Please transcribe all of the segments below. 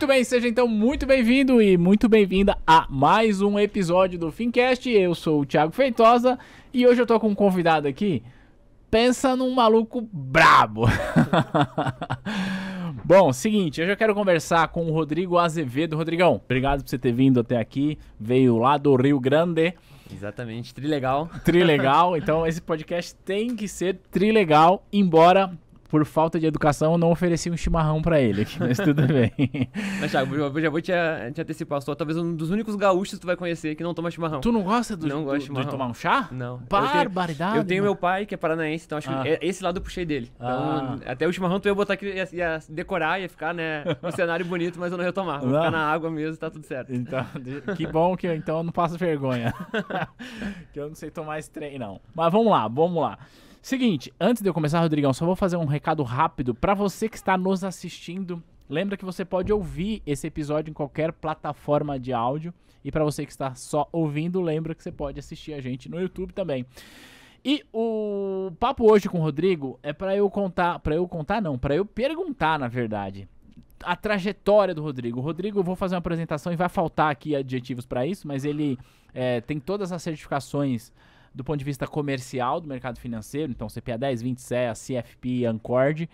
Muito bem, seja então muito bem-vindo e muito bem-vinda a mais um episódio do Fincast. Eu sou o Thiago Feitosa e hoje eu tô com um convidado aqui. Pensa num maluco brabo. Bom, seguinte, eu já quero conversar com o Rodrigo Azevedo. Rodrigão, obrigado por você ter vindo até aqui. Veio lá do Rio Grande. Exatamente, trilegal. Trilegal. Então esse podcast tem que ser trilegal, embora por falta de educação, eu não ofereci um chimarrão pra ele aqui, mas tudo bem. Mas, Thiago, eu já vou te, te antecipar. Eu sou talvez um dos únicos gaúchos que tu vai conhecer que não toma chimarrão. Tu não gosta do, Não do- gosto de de tomar um chá? Não. Barbaridade. Eu tenho mano. meu pai, que é paranaense, então acho que Ah. é- esse lado eu puxei dele. Então, Ah. até o chimarrão tu ia botar aqui, ia, ia decorar, ia ficar, né, um cenário bonito, mas eu não ia tomar. Vou Não. ficar na água mesmo, tá tudo certo. Então, que bom que eu então não passo vergonha. que eu não sei tomar esse trem, não. Mas vamos lá, vamos lá. Seguinte, antes de eu começar, Rodrigão, só vou fazer um recado rápido pra você que está nos assistindo. Lembra que você pode ouvir esse episódio em qualquer plataforma de áudio. E pra você que está só ouvindo, lembra que você pode assistir a gente no YouTube também. E o papo hoje com o Rodrigo é pra eu contar, para eu contar não, pra eu perguntar, na verdade, a trajetória do Rodrigo. O Rodrigo, eu vou fazer uma apresentação e vai faltar aqui adjetivos pra isso, mas ele é, tem todas as certificações do ponto de vista comercial do mercado financeiro, então CPA 10, 20 CEA, CFP, Ancord.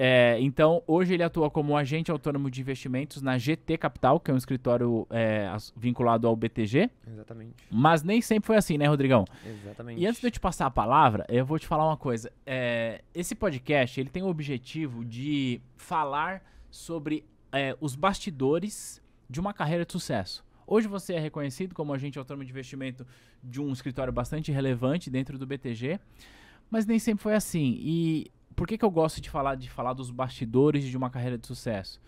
É, então, hoje ele atua como agente autônomo de investimentos na GT Capital, que é um escritório é, vinculado ao BTG, Exatamente. mas nem sempre foi assim, né, Rodrigão? Exatamente. E antes de eu te passar a palavra, eu vou te falar uma coisa. É, esse podcast ele tem o objetivo de falar sobre é, os bastidores de uma carreira de sucesso. Hoje você é reconhecido como agente autônomo de investimento de um escritório bastante relevante dentro do BTG, mas nem sempre foi assim. E por que, que eu gosto de falar de falar dos bastidores de uma carreira de sucesso?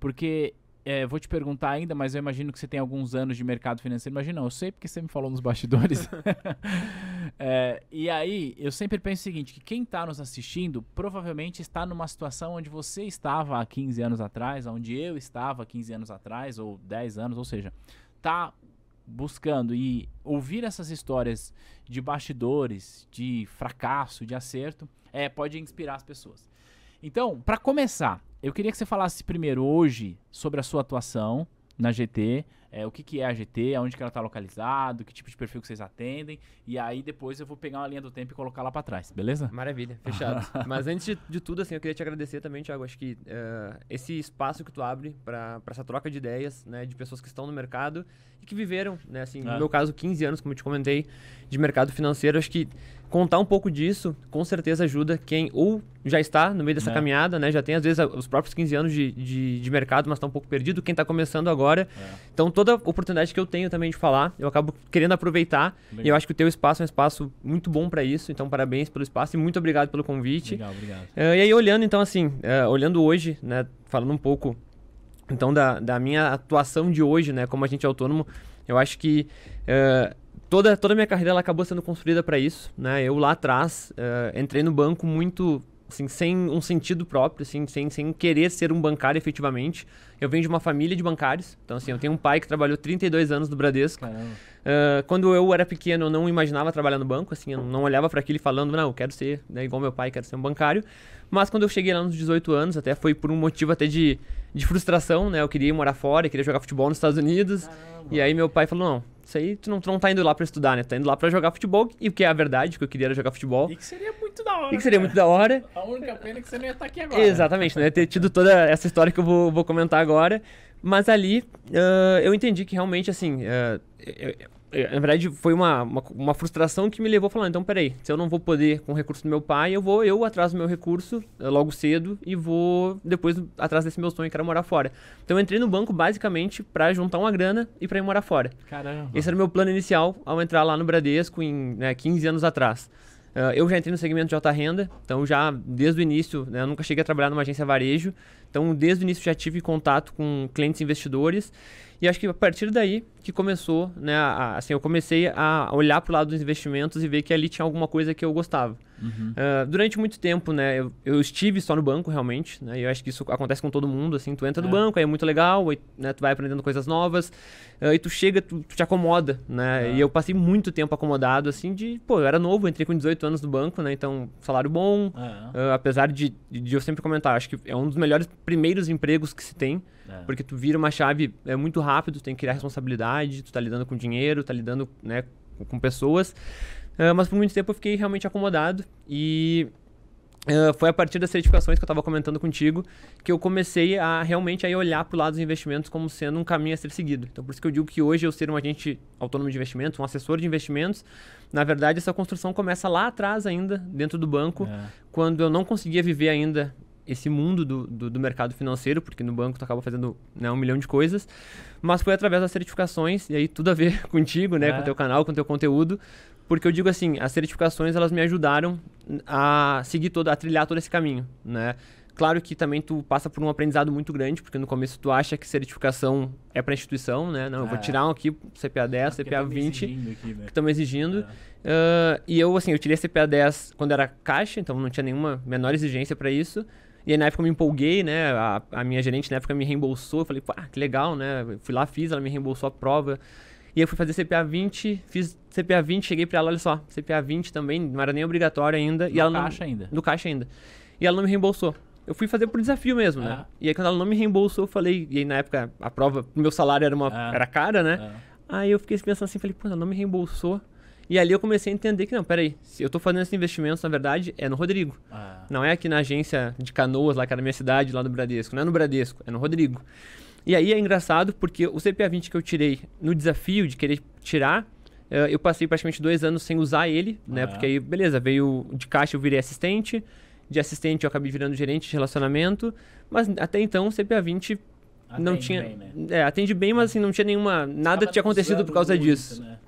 Porque é, vou te perguntar ainda, mas eu imagino que você tem alguns anos de mercado financeiro. Imagina, eu sei porque você me falou nos bastidores. É, e aí, eu sempre penso o seguinte, que quem está nos assistindo provavelmente está numa situação onde você estava há 15 anos atrás, onde eu estava há 15 anos atrás, ou 10 anos, ou seja, tá buscando e ouvir essas histórias de bastidores, de fracasso, de acerto, é, pode inspirar as pessoas. Então, para começar, eu queria que você falasse primeiro hoje sobre a sua atuação na GT, é, o que, que é a GT, aonde que ela está localizado, que tipo de perfil que vocês atendem, e aí depois eu vou pegar uma linha do tempo e colocar lá para trás, beleza? Maravilha, fechado. Mas antes de, de tudo, assim, eu queria te agradecer também, Thiago. Acho que eh, esse espaço que tu abre para essa troca de ideias, né, de pessoas que estão no mercado e que viveram, né, assim, É. no meu caso, 15 anos, como eu te comentei, de mercado financeiro. Acho que contar um pouco disso, com certeza ajuda quem ou já está no meio dessa É. caminhada, né, já tem às vezes os próprios 15 anos de, de, de mercado, mas está um pouco perdido, quem está começando agora. Então, toda oportunidade que eu tenho também de falar, eu acabo querendo aproveitar. E Legal. eu acho que o teu espaço é um espaço muito bom para isso. Então, parabéns pelo espaço e muito obrigado pelo convite. Legal, obrigado. Eh, e aí, olhando, então, assim, eh, olhando hoje, né, falando um pouco, então, da, da minha atuação de hoje, né, como agente autônomo, eu acho que eh, toda, toda a minha carreira ela acabou sendo construída para isso, né? Eu lá atrás eh, entrei no banco muito, assim, sem um sentido próprio, assim, sem, sem querer ser um bancário efetivamente. Eu venho de uma família de bancários, então, assim, eu tenho um pai que trabalhou 32 anos no Bradesco. Caramba. Ah, quando eu era pequeno, eu não imaginava trabalhar no banco, assim, eu não olhava para aquilo falando, não, eu quero ser, né, igual meu pai, quero ser um bancário. Mas quando eu cheguei lá nos 18 anos, até foi por um motivo até de, de frustração, né? Eu queria ir morar fora, eu queria jogar futebol nos Estados Unidos. E aí meu pai falou, não, isso aí tu não, tu não tá indo lá pra estudar, né? Tu tá indo lá pra jogar futebol, e o que é a verdade, que eu queria era jogar futebol. E que seria muito da hora. E que seria cara. muito da hora. A única pena é que você não ia estar aqui agora. Exatamente, né? Ter tido toda essa história que eu vou, vou comentar agora. Mas ali ah, eu entendi que realmente, assim, eu- eu- na verdade foi uma, uma, uma frustração que me levou a falar, então peraí, se eu não vou poder com o recurso do meu pai, eu vou eu atrás do meu recurso eh, logo cedo e vou depois atrás desse meu sonho que era morar fora. Então eu entrei no banco basicamente para juntar uma grana e para ir morar fora. Caramba. Esse era o meu plano inicial ao entrar lá no Bradesco em né, 15 anos atrás. Ah, eu já entrei no segmento de alta renda, então já desde o início, né, eu nunca cheguei a trabalhar numa agência varejo, então desde o início já tive contato com clientes investidores E acho que a partir daí que começou, né, a, assim, eu comecei a olhar para o lado dos investimentos e ver que ali tinha alguma coisa que eu gostava. Uhum. Uh, durante muito tempo, né, eu, eu, estive só no banco realmente, né, e eu acho que isso acontece com todo mundo, assim, tu entra no é. banco, aí é muito legal, aí, né, tu vai aprendendo coisas novas, uh, e tu chega, tu, tu te acomoda, né, é. e eu passei muito tempo acomodado, assim, de, pô, eu era novo, entrei com 18 anos no banco, né, então, salário bom, é. uh, apesar de, de eu sempre comentar, acho que é um dos melhores primeiros empregos que se tem, é. Porque tu vira uma chave é muito rápido, tu tem que criar responsabilidade, tu tá lidando com dinheiro, tá lidando né, com pessoas. Uh, mas por muito tempo eu fiquei realmente acomodado e Uh, foi a partir das certificações que eu estava comentando contigo que eu comecei a realmente a olhar para o lado dos investimentos como sendo um caminho a ser seguido. Então, por isso que eu digo que hoje eu ser um agente autônomo de investimentos, um assessor de investimentos, na verdade, essa construção começa lá atrás ainda, dentro do banco, é. quando eu não conseguia viver ainda esse mundo do, do, do, mercado financeiro, porque no banco tu acaba fazendo né, um milhão de coisas, mas foi através das certificações, e aí tudo a ver contigo, né, é. com o teu canal, com o teu conteúdo, porque eu digo assim, as certificações elas me ajudaram a seguir todo, a trilhar todo esse caminho, né. Claro que também tu passa por um aprendizado muito grande, porque no começo tu acha que certificação é para instituição, né? Não, eu vou é. tirar um aqui, CPA 10, CPA 20, né? que estamos exigindo. É. Uh, e eu, assim, eu tirei CPA 10 quando era caixa, então não tinha nenhuma menor exigência para isso. E aí na época eu me empolguei, né? A, a minha gerente na época me reembolsou. Eu falei, pá, que legal, né? fui lá, fiz, ela me reembolsou a prova. E eu fui fazer CPA 20, fiz CPA 20, cheguei pra ela, olha só, CPA 20 também, não era nem obrigatório ainda. No e ela caixa não, ainda. No caixa ainda. E ela não me reembolsou. Eu fui fazer por desafio mesmo, né? É. E aí quando ela não me reembolsou, eu falei, e aí na época a prova, meu salário era uma é. era cara, né? É. Aí eu fiquei pensando assim, falei, pô, ela não me reembolsou. E ali eu comecei a entender que, não, peraí, se eu tô fazendo esses investimentos, na verdade, é no Rodrigo. Ah. Não é aqui na agência de canoas, lá que era na minha cidade, lá no Bradesco. Não é no Bradesco, é no Rodrigo. E aí é engraçado porque o CPA 20 que eu tirei no desafio de querer tirar, eh, eu passei praticamente dois anos sem usar ele, né? Ah. Porque aí, beleza, veio de caixa eu virei assistente, de assistente eu acabei virando gerente de relacionamento, mas até então o CPA 20 atende não tinha. Bem, né? É, atende bem, mas assim, não tinha nenhuma. Nada tinha acontecido por causa muito, disso. Né?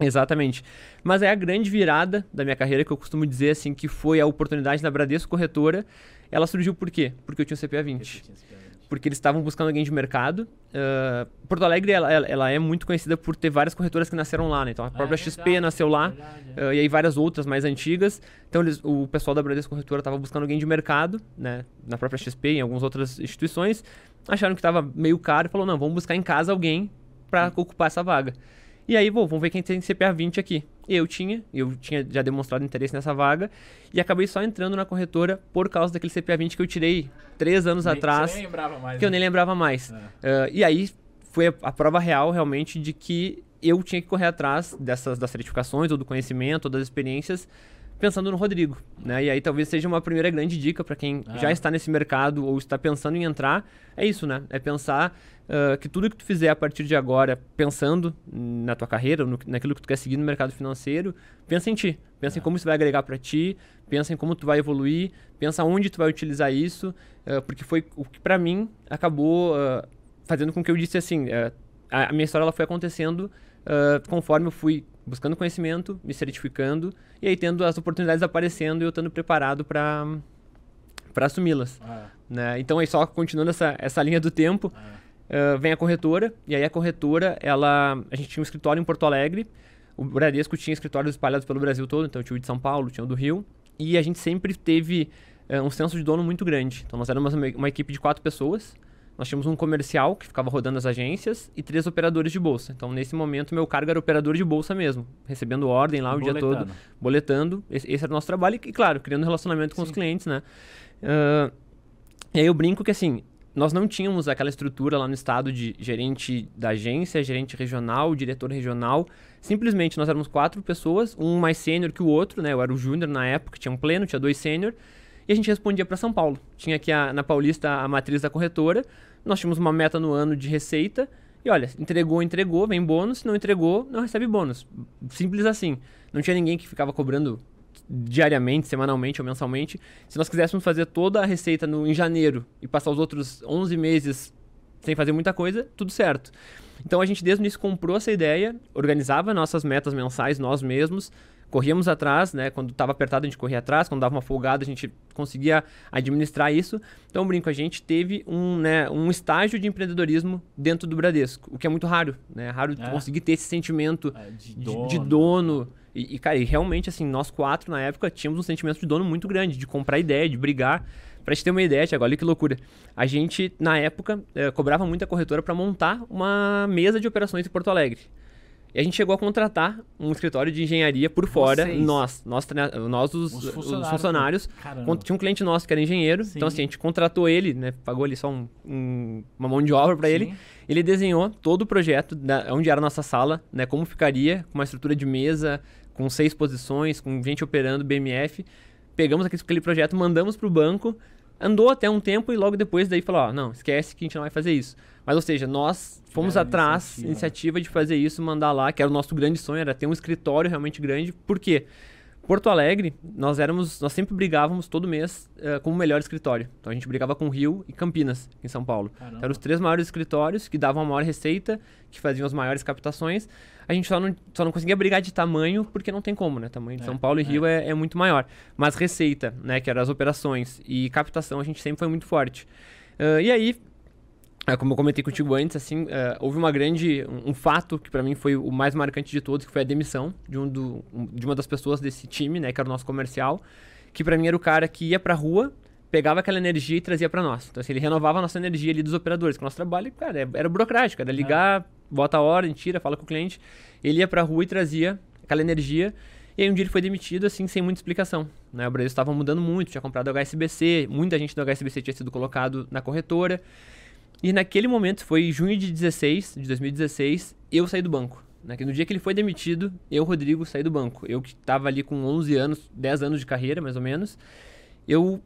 Exatamente. Mas é a grande virada da minha carreira que eu costumo dizer assim que foi a oportunidade na Bradesco Corretora. Ela surgiu por quê? Porque eu tinha o CPA 20. Porque eles estavam buscando alguém de mercado. Uh, Porto Alegre ela, ela, é muito conhecida por ter várias corretoras que nasceram lá, né? Então a ah, própria é XP nasceu lá uh, e aí várias outras mais antigas. Então eles, o pessoal da Bradesco Corretora estava buscando alguém de mercado, né? Na própria XP, em algumas outras instituições. Acharam que estava meio caro e falou: não, vamos buscar em casa alguém para ocupar essa vaga. E aí, vou, vamos ver quem tem CPA 20 aqui. Eu tinha, eu tinha já demonstrado interesse nessa vaga e acabei só entrando na corretora por causa daquele CPA 20 que eu tirei três anos nem, atrás. Você nem lembrava mais. Que né? eu nem lembrava mais. É. Uh, e aí foi a, a, prova real realmente de que eu tinha que correr atrás dessas das certificações ou do conhecimento ou das experiências pensando no Rodrigo, né? E aí talvez seja uma primeira grande dica para quem é. já está nesse mercado ou está pensando em entrar, é isso, né? É pensar uh, que tudo que tu fizer a partir de agora, pensando na tua carreira, no, naquilo que tu quer seguir no mercado financeiro, pensa em ti, pensa em como isso vai agregar para ti, pensa em como tu vai evoluir, pensa onde tu vai utilizar isso, uh, porque foi o que para mim acabou uh, fazendo com que eu disse assim, a, a, minha história ela foi acontecendo conforme eu fui buscando conhecimento, me certificando e aí tendo as oportunidades aparecendo e eu estando preparado para para assumi-las. Ah. Né? Então aí só continuando essa, essa linha do tempo, ah. uh, vem a corretora e aí a corretora ela a gente tinha um escritório em Porto Alegre, o Bradesco tinha escritórios espalhados pelo Brasil todo, então tinha o de São Paulo, tinha o do Rio e a gente sempre teve uh, um senso de dono muito grande. Então nós éramos uma, uma equipe de quatro pessoas nós tínhamos um comercial que ficava rodando as agências e três operadores de bolsa. Então, nesse momento, meu cargo era operador de bolsa mesmo, recebendo ordem lá o dia todo, boletando. Esse, esse, era o nosso trabalho e, claro, criando relacionamento com Sim. os clientes, né? Uh, e aí eu brinco que, assim, nós não tínhamos aquela estrutura lá no estado de gerente da agência, gerente regional, diretor regional. Simplesmente nós éramos quatro pessoas, um mais sênior que o outro, né? Eu era o júnior na época, tinha um pleno, tinha dois sênior e a gente respondia para São Paulo. Tinha aqui a, na Paulista a matriz da corretora, nós tínhamos uma meta no ano de receita, e olha, entregou, entregou, vem bônus, não entregou, não recebe bônus. Simples assim. Não tinha ninguém que ficava cobrando diariamente, semanalmente ou mensalmente. Se nós quiséssemos fazer toda a receita no, em janeiro e passar os outros 11 meses sem fazer muita coisa, tudo certo. Então a gente desde o início comprou essa ideia, organizava nossas metas mensais nós mesmos, corríamos atrás, né? Quando estava apertado, a gente corria atrás, quando dava uma folgada, a gente conseguia administrar isso. Então, brinco, a gente teve um, né, um estágio de empreendedorismo dentro do Bradesco, o que é muito raro, né? É raro é. conseguir ter esse sentimento é, de dono. De, de dono. E, e, cara, e realmente, assim, nós quatro na época tínhamos um sentimento de dono muito grande, de comprar ideia, de brigar. Pra gente ter uma ideia, Tiago, olha que loucura. A gente, na época, eh, cobrava muita corretora para montar uma mesa de operações em Porto Alegre. E a gente chegou a contratar um escritório de engenharia por fora, Vocês. nós, nós, nós os, os funcionários. Os funcionários. Tinha um cliente nosso que era engenheiro, Sim. então assim, a gente contratou ele, né, pagou ali só um, um, uma mão de obra para ele. Ele desenhou todo o projeto, da, onde era a nossa sala, né, como ficaria, com uma estrutura de mesa, com seis posições, com gente operando BMF. Pegamos aquele projeto, mandamos para o banco, andou até um tempo e logo depois daí falou, ó, não, esquece que a gente não vai fazer isso. Mas, ou seja, nós fomos atrás, iniciativa. iniciativa de fazer isso, mandar lá, que era o nosso grande sonho, era ter um escritório realmente grande. Por quê? Porto Alegre, nós éramos, nós sempre brigávamos todo mês uh, com o melhor escritório. Então a gente brigava com Rio e Campinas, em São Paulo. Eram os três maiores escritórios que davam a maior receita, que faziam as maiores captações. A gente só não, só não conseguia brigar de tamanho, porque não tem como, né? Tamanho de é, São Paulo e é. Rio é, é muito maior. Mas receita, né, que eram as operações e captação, a gente sempre foi muito forte. Uh, e aí, como eu comentei contigo antes, assim, é, houve uma grande, um, um fato que para mim foi o mais marcante de todos, que foi a demissão de, um do, um, de uma das pessoas desse time, né, que era o nosso comercial, que para mim era o cara que ia pra rua, pegava aquela energia e trazia para nós. Então, assim, ele renovava a nossa energia ali dos operadores, que o nosso trabalho, cara, é, era burocrático, era ligar, é. bota a ordem, tira, fala com o cliente. Ele ia pra rua e trazia aquela energia. E aí um dia ele foi demitido, assim, sem muita explicação. Né? O Brasil estava mudando muito, tinha comprado o HSBC, muita gente do HSBC tinha sido colocado na corretora. E naquele momento, foi em junho de 16, de 2016, eu saí do banco. Né? No dia que ele foi demitido, eu, Rodrigo, saí do banco. Eu que estava ali com 11 anos, 10 anos de carreira, mais ou menos, eu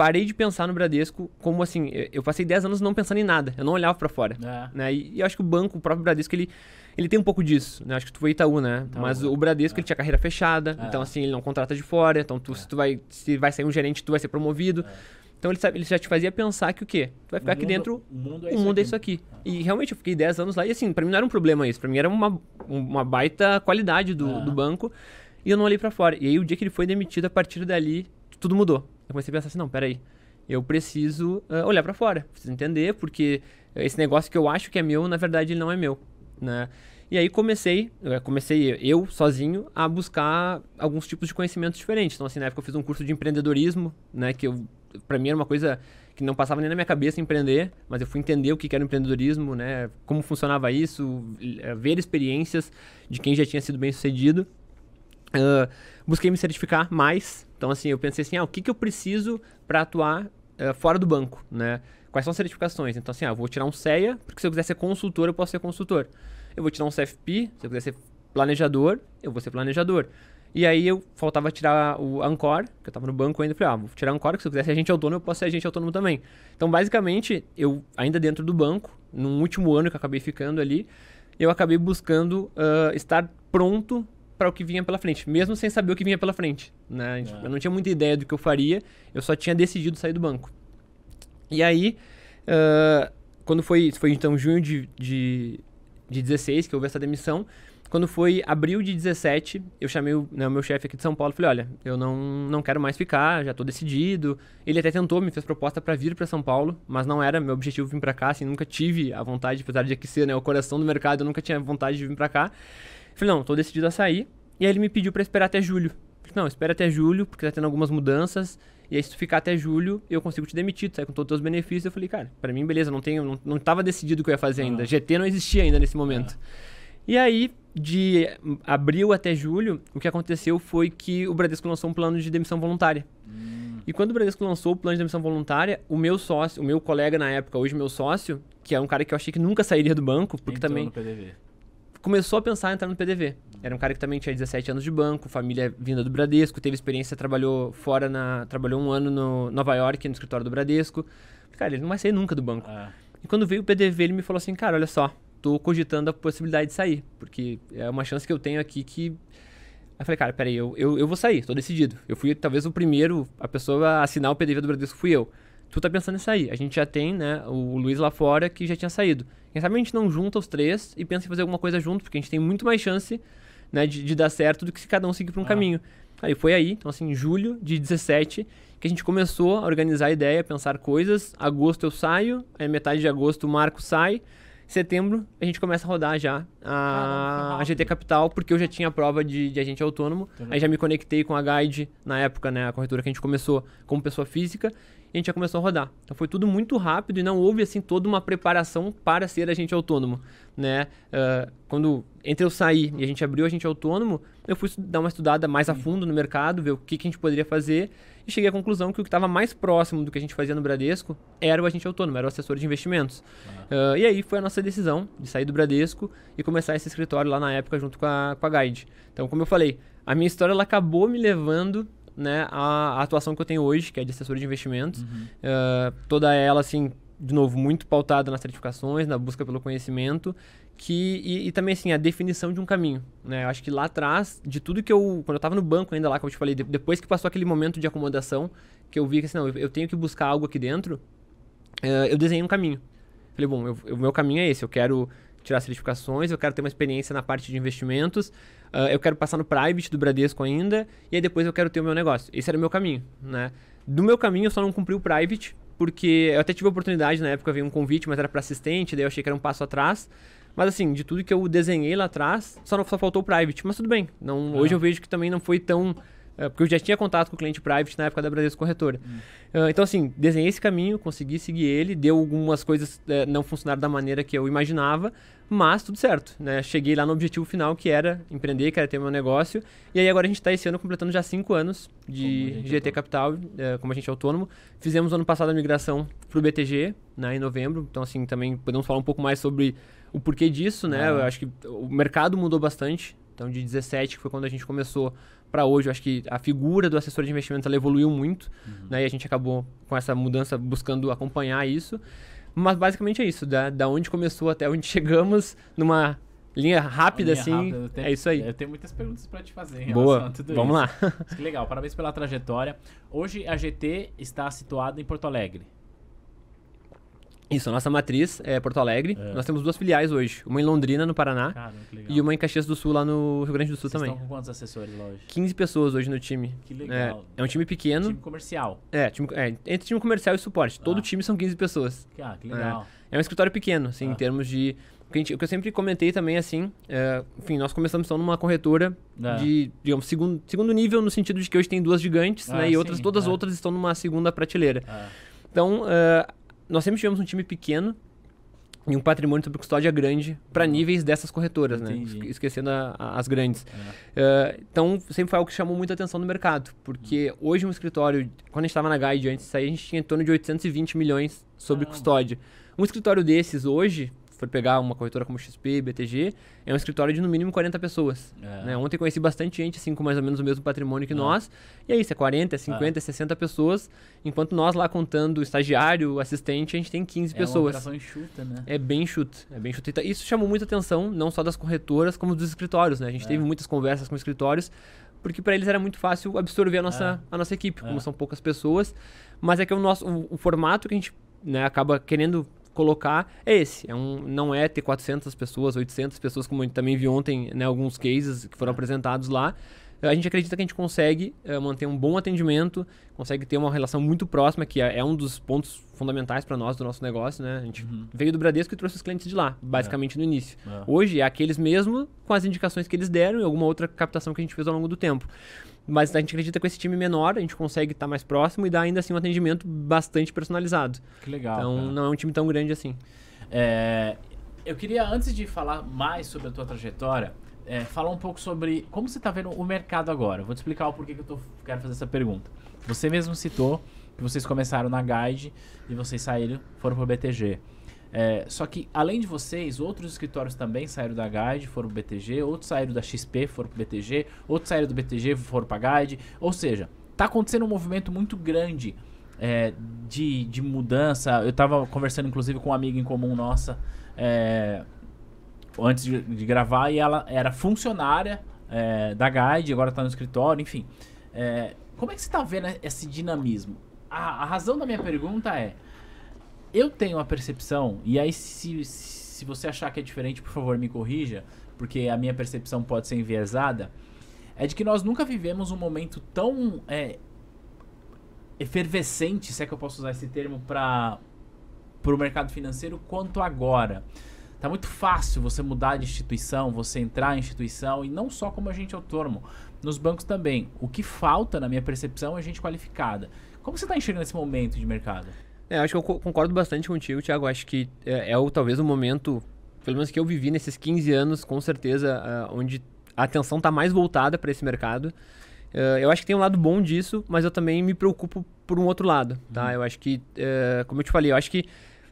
parei de pensar no Bradesco como assim, eu passei 10 anos não pensando em nada, eu não olhava para fora. É. Né? E, e, eu acho que o banco, o próprio Bradesco, ele, ele tem um pouco disso. Né? Acho que tu foi Itaú, né? Itaú, Mas o Bradesco, é. ele tinha carreira fechada, é. então assim, ele não contrata de fora, então tu, é. se tu vai, se vai sair um gerente, tu vai ser promovido. É. Então ele, sabe, ele já te fazia pensar que o quê? Tu vai ficar aqui dentro, o mundo, é, o mundo é isso aqui. E realmente eu fiquei 10 anos lá e assim, pra mim não era um problema isso. Pra mim era uma, uma baita qualidade do, do banco e eu não olhei para fora. E aí o dia que ele foi demitido, a partir dali, tudo mudou. Eu comecei a pensar assim, não, peraí, eu preciso uh, olhar para fora, preciso entender, porque esse negócio que eu acho que é meu, na verdade ele não é meu, né? E aí comecei, comecei eu sozinho a buscar alguns tipos de conhecimentos diferentes. Então assim, na época eu fiz um curso de empreendedorismo, né, que eu para mim era uma coisa que não passava nem na minha cabeça empreender, mas eu fui entender o que era empreendedorismo, né? Como funcionava isso, eh, ver experiências de quem já tinha sido bem sucedido. Uh, busquei me certificar mais. Então, assim, eu pensei assim, ah, o que, que eu preciso para atuar uh, fora do banco, né? Quais são as certificações? Então, assim, ah, vou tirar um CEA, porque se eu quiser ser consultor, eu posso ser consultor. Eu vou tirar um CFP, se eu quiser ser planejador, eu vou ser planejador. E aí eu faltava tirar o Ancor, que eu tava no banco ainda, falei, ah, vou tirar o Ancor, que se eu quiser ser agente autônomo, eu posso ser agente autônomo também. Então, basicamente, eu, ainda dentro do banco, num último ano que eu acabei ficando ali, eu acabei buscando uh, estar pronto para o que vinha pela frente, mesmo sem saber o que vinha pela frente. Né? É. Eu não tinha muita ideia do que eu faria, eu só tinha decidido sair do banco. E aí, uh, quando foi, foi então junho de, de, de 16 que houve essa demissão, quando foi abril de 17, eu chamei o, né, o meu chefe aqui de São Paulo e falei: olha, eu não, não quero mais ficar, já estou decidido. Ele até tentou, me fez proposta para vir para São Paulo, mas não era meu objetivo vir para cá, assim, nunca tive a vontade, apesar de aqui ser né, o coração do mercado, eu nunca tinha vontade de vir para cá. Falei: não, estou decidido a sair. E aí ele me pediu para esperar até julho. Falei, não, espera até julho, porque tá tendo algumas mudanças. E aí, se tu ficar até julho, eu consigo te demitir, tu sai com todos os teus benefícios. Eu falei, cara, para mim, beleza, não tenho, não, não tava decidido o que eu ia fazer ainda. GT não existia ainda nesse momento. E aí, de abril até julho, o que aconteceu foi que o Bradesco lançou um plano de demissão voluntária. Hum. E quando o Bradesco lançou o plano de demissão voluntária, o meu sócio, o meu colega na época, hoje meu sócio, que é um cara que eu achei que nunca sairia do banco, porque Entrou também. No PDV. Começou a pensar em entrar no PDV. Era um cara que também tinha 17 anos de banco, família vinda do Bradesco, teve experiência, trabalhou fora na. trabalhou um ano no Nova York, no escritório do Bradesco. Cara, ele não vai sair nunca do banco. Ah. E quando veio o PDV, ele me falou assim, cara, olha só, tô cogitando a possibilidade de sair, porque é uma chance que eu tenho aqui que. Aí falei, cara, peraí, eu, eu, eu vou sair, tô decidido. Eu fui talvez o primeiro, a pessoa a assinar o PDV do Bradesco fui eu. Tu tá pensando em sair. A gente já tem, né, o Luiz lá fora que já tinha saído. Quem sabe a gente não junta os três e pensa em fazer alguma coisa junto, porque a gente tem muito mais chance né, de, de, dar certo do que se cada um seguir para um ah. caminho. Aí foi aí, então assim, em julho de 17, que a gente começou a organizar a ideia, pensar coisas. Agosto eu saio, aí metade de agosto o Marco sai. Setembro a gente começa a rodar já a, a GT Capital, porque eu já tinha a prova de, de agente autônomo. Aí já me conectei com a Guide, na época, né, a corretora que a gente começou como pessoa física e a gente já começou a rodar. Então foi tudo muito rápido e não houve assim toda uma preparação para ser agente autônomo, né? Uh, quando entre eu sair e a gente abriu a agente autônomo, eu fui dar uma estudada mais a fundo no mercado, ver o que, que a gente poderia fazer e cheguei à conclusão que o que estava mais próximo do que a gente fazia no Bradesco era o agente autônomo, era o assessor de investimentos. Uh, e aí foi a nossa decisão de sair do Bradesco e começar esse escritório lá na época junto com a, com a Guide. Então, como eu falei, a minha história ela acabou me levando né, a, a, atuação que eu tenho hoje, que é de assessor de investimentos. Uhum. Uh, toda ela, assim, de novo, muito pautada nas certificações, na busca pelo conhecimento, que e, e, também, assim, a definição de um caminho, né? Eu acho que lá atrás, de tudo que eu... Quando eu estava no banco ainda lá, como eu te falei, de, depois que passou aquele momento de acomodação, que eu vi que, assim, não, eu, eu tenho que buscar algo aqui dentro, uh, eu desenhei um caminho. Falei, bom, o meu caminho é esse, eu quero tirar certificações, eu quero ter uma experiência na parte de investimentos, uh, eu quero passar no private do Bradesco ainda, e aí depois eu quero ter o meu negócio. Esse era o meu caminho, né? Do meu caminho eu só não cumpri o private, porque eu até tive a oportunidade na época, veio um convite, mas era para assistente, daí eu achei que era um passo atrás. Mas assim, de tudo que eu desenhei lá atrás, só, não, só faltou o private. Mas tudo bem. Não, Hoje eu vejo que também não foi tão é, porque eu já tinha contato com o cliente private na época da Bradesco Corretora. Hum. Uh, então, assim, desenhei esse caminho, consegui seguir ele, deu algumas coisas uh, não funcionaram da maneira que eu imaginava, mas tudo certo, né? Cheguei lá no objetivo final, que era empreender, que era ter meu negócio. E aí agora a gente está esse ano completando já cinco anos de GT Capital, uh, como agente autônomo. Fizemos ano passado a migração para o BTG, né, em novembro. Então, assim, também podemos falar um pouco mais sobre o porquê disso, né? Eu acho que o mercado mudou bastante. Então, de 17, que foi quando a gente começou para hoje, eu acho que a figura do assessor de investimentos evoluiu muito, uhum. né? E a gente acabou com essa mudança buscando acompanhar isso. Mas basicamente é isso, da, da onde começou até onde chegamos, numa linha rápida linha assim. Rápida. Tenho, é isso aí. Eu tenho muitas perguntas para te fazer em Boa. Vamos isso. lá. que legal, parabéns pela trajetória. Hoje a GT está situada em Porto Alegre. Isso, a nossa matriz é Porto Alegre. É. Nós temos duas filiais hoje. Uma em Londrina, no Paraná. Caramba, e uma em Caxias do Sul, lá no Rio Grande do Sul Vocês também. estão com quantos assessores lá hoje? 15 pessoas hoje no time. Que legal. É, é um time pequeno. Time comercial. É, time, é, entre time comercial e suporte. Ah. Todo time são 15 pessoas. Ah, que legal. É, é um escritório pequeno, assim, ah. em termos de... O que, eu sempre comentei também, assim, é, enfim, nós começamos então numa corretora é. de, digamos, segundo, segundo nível, no sentido de que hoje tem duas gigantes, ah, né? E sim, outras, todas as outras estão numa segunda prateleira. Então, uh, nós sempre tivemos um time pequeno, e um patrimônio sobre custódia grande para uhum. níveis dessas corretoras, né? Entendi. né? Esquecendo a, a, as grandes. É. Uh, então, sempre foi algo que chamou muita atenção no mercado, porque uhum. hoje um escritório, quando a gente estava na Guide antes aí, a gente tinha em torno de 820 milhões sobre custódia. Um escritório desses hoje, for pegar uma corretora como XP, BTG, é um escritório de no mínimo 40 pessoas. É. Né? Ontem conheci bastante gente, assim, com mais ou menos o mesmo patrimônio que é. nós. E é isso, é 40, 50, é. 60 pessoas. Enquanto nós lá contando estagiário, assistente, a gente tem 15 é pessoas. É uma enxuta, né? É bem enxuto, é bem enxuto. Então, isso chamou muita atenção, não só das corretoras, como dos escritórios, né? A gente é. teve muitas conversas com escritórios, porque para eles era muito fácil absorver a nossa, é. a nossa equipe, como são poucas pessoas. Mas é que o nosso o, o formato que a gente né, acaba querendo colocar é esse. É um, não é ter 400 pessoas, 800 pessoas, como a gente também viu ontem, né, alguns cases que foram apresentados lá. A gente acredita que a gente consegue uh, manter um bom atendimento, consegue ter uma relação muito próxima, que é, é um dos pontos fundamentais para nós do nosso negócio, né? A gente uhum. veio do Bradesco e trouxe os clientes de lá, basicamente é. no início. É. Hoje é aqueles mesmo com as indicações que eles deram e alguma outra captação que a gente fez ao longo do tempo. Mas a gente acredita que com esse time menor a gente consegue estar mais próximo e dar ainda assim um atendimento bastante personalizado. Que legal. Então cara. não é um time tão grande assim. É, eu queria, antes de falar mais sobre a tua trajetória, é, falar um pouco sobre como você está vendo o mercado agora. Vou te explicar o porquê que eu tô, quero fazer essa pergunta. Você mesmo citou que vocês começaram na Guide e vocês saíram, foram para o BTG. É, só que, além de vocês, outros escritórios também saíram da Guide, foram pro BTG, outros saíram da XP, foram pro BTG, outros saíram do BTG, foram pra Guide. Ou seja, tá acontecendo um movimento muito grande é, de, de mudança. Eu tava conversando, inclusive, com uma amiga em comum nossa é, antes de, de, gravar e ela era funcionária é, da Guide, agora tá no escritório, enfim. É, como é que você tá vendo esse dinamismo? a, a razão da minha pergunta é eu tenho a percepção, e aí se, se você achar que é diferente, por favor, me corrija, porque a minha percepção pode ser enviesada, é de que nós nunca vivemos um momento tão é, efervescente, se é que eu posso usar esse termo, para o mercado financeiro quanto agora. Tá muito fácil você mudar de instituição, você entrar em instituição, e não só como agente autônomo, nos bancos também. O que falta, na minha percepção, é gente qualificada. Como você está enxergando esse momento de mercado? É, acho que eu concordo bastante contigo, Thiago. Acho que é, é o, talvez o momento, pelo menos que eu vivi nesses 15 anos, com certeza, uh, onde a atenção está mais voltada para esse mercado. Uh, eu acho que tem um lado bom disso, mas eu também me preocupo por um outro lado, tá? Uhum. Eu acho que, uh, como eu te falei, eu acho que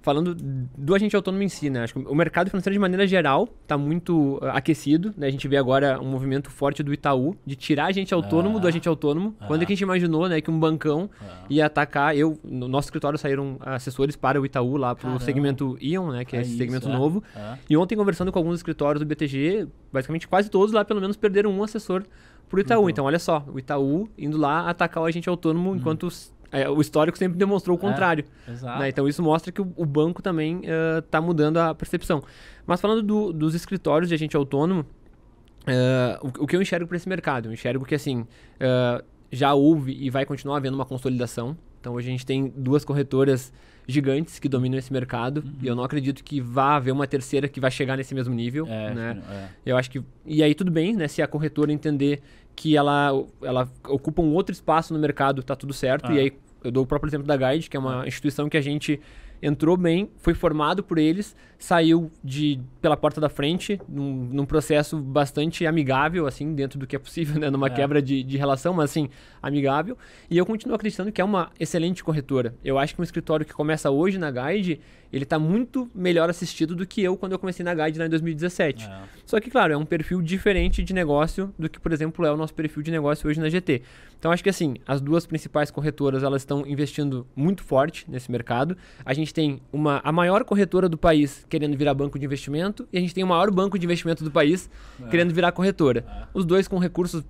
falando do agente autônomo em si, né? Acho que o mercado financeiro, de maneira geral, está muito uh, aquecido. Né? A gente vê agora um movimento forte do Itaú de tirar agente autônomo ah, do agente autônomo. Ah, Quando é que a gente imaginou né, que um bancão ah, ia atacar? Eu, no nosso escritório saíram assessores para o Itaú lá para o segmento Ion, né? Que é, é esse isso, segmento é. novo. E ontem, conversando com alguns escritórios do BTG, basicamente quase todos lá pelo menos perderam um assessor para o Itaú. Então. então, olha só, o Itaú indo lá atacar o agente autônomo hum. enquanto é, o histórico sempre demonstrou o é, contrário. É, né? Então isso mostra que o, o banco também está uh, mudando a percepção. Mas falando do, dos escritórios de agente autônomo, uh, o, o, que eu enxergo para esse mercado? Eu enxergo que assim uh, já houve e vai continuar havendo uma consolidação. Então hoje a gente tem duas corretoras gigantes que dominam esse mercado uhum. e eu não acredito que vá haver uma terceira que vai chegar nesse mesmo nível, é, né? É. Eu acho que e aí tudo bem, né? Se a corretora entender que ela, ela ocupa um outro espaço no mercado, tá tudo certo. Ah. E aí eu dou o próprio exemplo da Guide, que é uma ah. instituição que a gente entrou bem, foi formado por eles, saiu de pela porta da frente, num, num processo bastante amigável, assim, dentro do que é possível, né? Numa é. quebra de, de relação, mas assim, amigável. E eu continuo acreditando que é uma excelente corretora. Eu acho que um escritório que começa hoje na Guide, ele está muito melhor assistido do que eu quando eu comecei na Guide lá em 2017. É. Só que, claro, é um perfil diferente de negócio do que, por exemplo, é o nosso perfil de negócio hoje na GT. Então, acho que assim, as duas principais corretoras, elas estão investindo muito forte nesse mercado. A gente tem uma, a maior corretora do país querendo virar banco de investimento e a gente tem o maior banco de investimento do país é. querendo virar corretora. É. Os dois com recursos,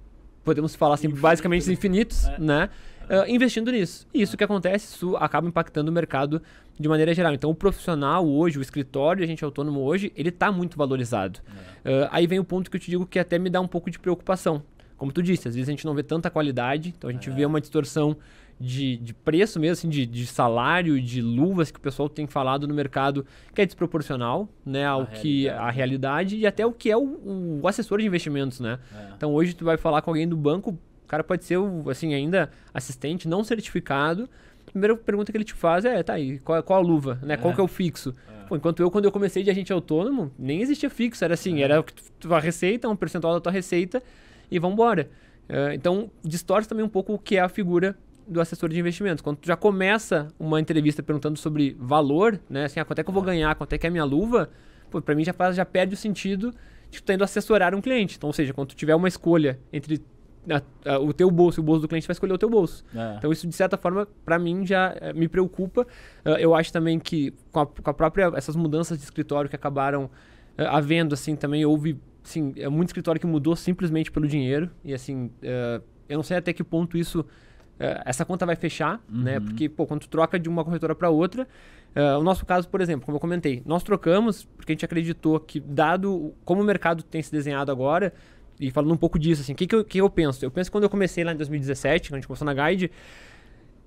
podemos falar assim, Infinito. basicamente infinitos, é. né? Uh, investindo nisso. E isso que acontece, isso acaba impactando o mercado de maneira geral. Então, o profissional hoje, o escritório, a gente autônomo hoje, ele está muito valorizado. Uh, aí vem o ponto que eu te digo que até me dá um pouco de preocupação. Como tu disse, às vezes a gente não vê tanta qualidade, então a gente é. vê uma distorção de, de preço mesmo, assim, de, de salário, de luvas que o pessoal tem falado no mercado, que é desproporcional, né, ao a que realidade. a realidade e até o que é o, o assessor de investimentos, né? É. Então hoje tu vai falar com alguém do banco, o cara pode ser, assim, ainda assistente não certificado. A primeira pergunta que ele te faz é, tá aí, qual, qual a luva, né? É. Qual que é o fixo? É. Pô, enquanto eu, quando eu comecei de agente autônomo, nem existia fixo, era assim, é. era a receita, um percentual da tua receita e vambora. Uh, então, distorce também um pouco o que é a figura do assessor de investimentos. Quando tu já começa uma entrevista perguntando sobre valor, né? Assim, ah, quanto é que eu vou ganhar, quanto é que é a minha luva, pô, pra mim já, faz, já perde o sentido de tu tá indo assessorar um cliente. Então, ou seja, quando tu tiver uma escolha entre a, a, o teu bolso o bolso do cliente vai escolher o teu bolso. É. Então isso de certa forma para mim já é, me preocupa. Uh, eu acho também que com a, com a, própria essas mudanças de escritório que acabaram uh, havendo assim também houve sim é muito escritório que mudou simplesmente pelo dinheiro e assim uh, eu não sei até que ponto isso essa conta vai fechar, né? uhum. né? Porque pô, quando tu troca de uma corretora para outra, uh, o nosso caso, por exemplo, como eu comentei, nós trocamos porque a gente acreditou que dado como o mercado tem se desenhado agora e falando um pouco disso, assim, o que, que, eu, que eu penso? Eu penso que quando eu comecei lá em 2017, quando a gente começou na Guide,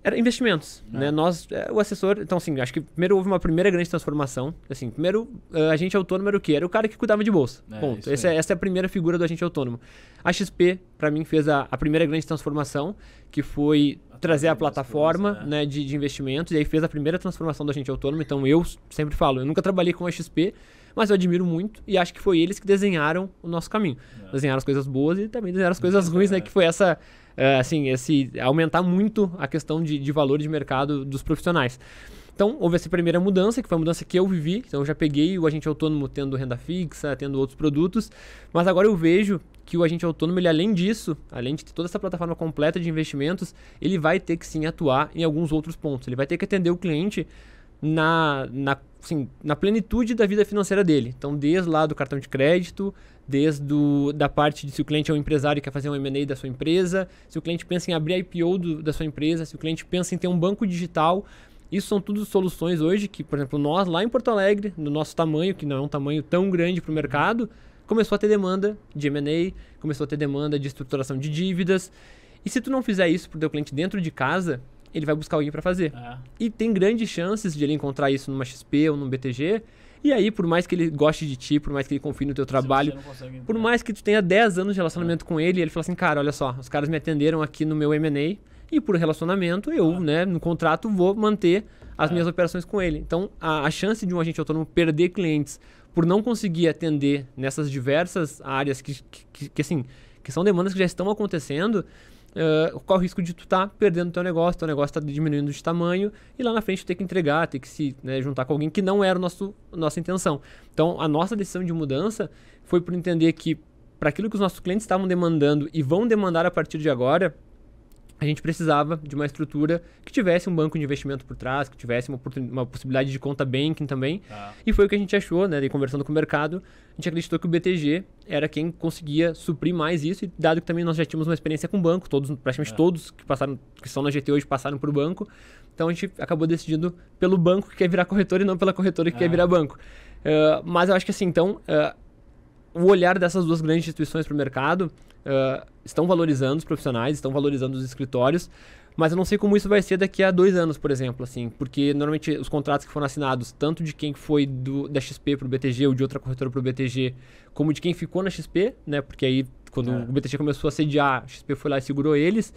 era investimentos, é. né? Nós, é, o assessor, então assim, acho que primeiro houve uma primeira grande transformação, assim, primeiro uh, agente autônomo era o quê? Era o cara que cuidava de bolsa, é, ponto. Essa é, essa é a primeira figura do agente autônomo. A XP, para mim, fez a, a, primeira grande transformação, que foi a trazer a plataforma é. né, de, de investimentos, e aí fez a primeira transformação do agente autônomo, então eu sempre falo, eu nunca trabalhei com a XP, mas eu admiro muito e acho que foi eles que desenharam o nosso caminho. É. Desenharam as coisas boas e também desenharam as coisas ruins, né? Que foi essa uh, assim, esse aumentar muito a questão de, de valor de mercado dos profissionais. Então, houve essa primeira mudança, que foi a mudança que eu vivi. Então, eu já peguei o agente autônomo tendo renda fixa, tendo outros produtos. Mas agora eu vejo que o agente autônomo, ele, além disso, além de ter toda essa plataforma completa de investimentos, ele vai ter que sim atuar em alguns outros pontos. Ele vai ter que atender o cliente na, na, assim, na plenitude da vida financeira dele. Então, desde lá do cartão de crédito, desde do, da parte de se o cliente é um empresário e quer fazer um M&A da sua empresa, se o cliente pensa em abrir IPO do, da sua empresa, se o cliente pensa em ter um banco digital. Isso são tudo soluções hoje que, por exemplo, nós lá em Porto Alegre, no nosso tamanho, que não é um tamanho tão grande para o mercado, começou a ter demanda de M&A, começou a ter demanda de estruturação de dívidas. E se tu não fizer isso pro teu cliente dentro de casa, ele vai buscar alguém para fazer. É. E tem grandes chances de ele encontrar isso numa XP ou num BTG. E aí, por mais que ele goste de ti, por mais que ele confie no teu trabalho, consegue por mais que tu tenha 10 anos de relacionamento com ele, ele fala assim, cara, olha só, os caras me atenderam aqui no meu M&A e por relacionamento eu, né, no contrato vou manter as É. minhas operações com ele. Então, a, a chance de um agente autônomo perder clientes por não conseguir atender nessas diversas áreas que, que, que- que, assim, que são demandas que já estão acontecendo, eh, qual o risco de tu estar perdendo teu negócio, teu negócio está diminuindo de tamanho e lá na frente ter que entregar, ter que se né, juntar com alguém que não era nosso, nossa intenção. Então, a nossa decisão de mudança foi por entender que para aquilo que os nossos clientes estavam demandando e vão demandar a partir de agora, a gente precisava de uma estrutura que tivesse um banco de investimento por trás, que tivesse uma, uma possibilidade de conta banking também. Tá. E foi o que a gente achou, né? E conversando com o mercado, a gente acreditou que o BTG era quem conseguia suprir mais isso, e dado que também nós já tínhamos uma experiência com o banco, todos, praticamente É. todos que passaram, que estão na GT hoje passaram por banco. Então a gente acabou decidindo pelo banco que quer virar corretora e não pela corretora que É. quer virar banco. Eh, mas eu acho que assim, então, eh, o olhar dessas duas grandes instituições para o mercado eh, estão valorizando os profissionais, estão valorizando os escritórios, mas eu não sei como isso vai ser daqui a dois anos, por exemplo, assim, porque normalmente os contratos que foram assinados, tanto de quem foi do, da XP para o BTG ou de outra corretora para o BTG, como de quem ficou na XP, né? Porque aí quando É. o BTG começou a sediar, a XP foi lá e segurou eles,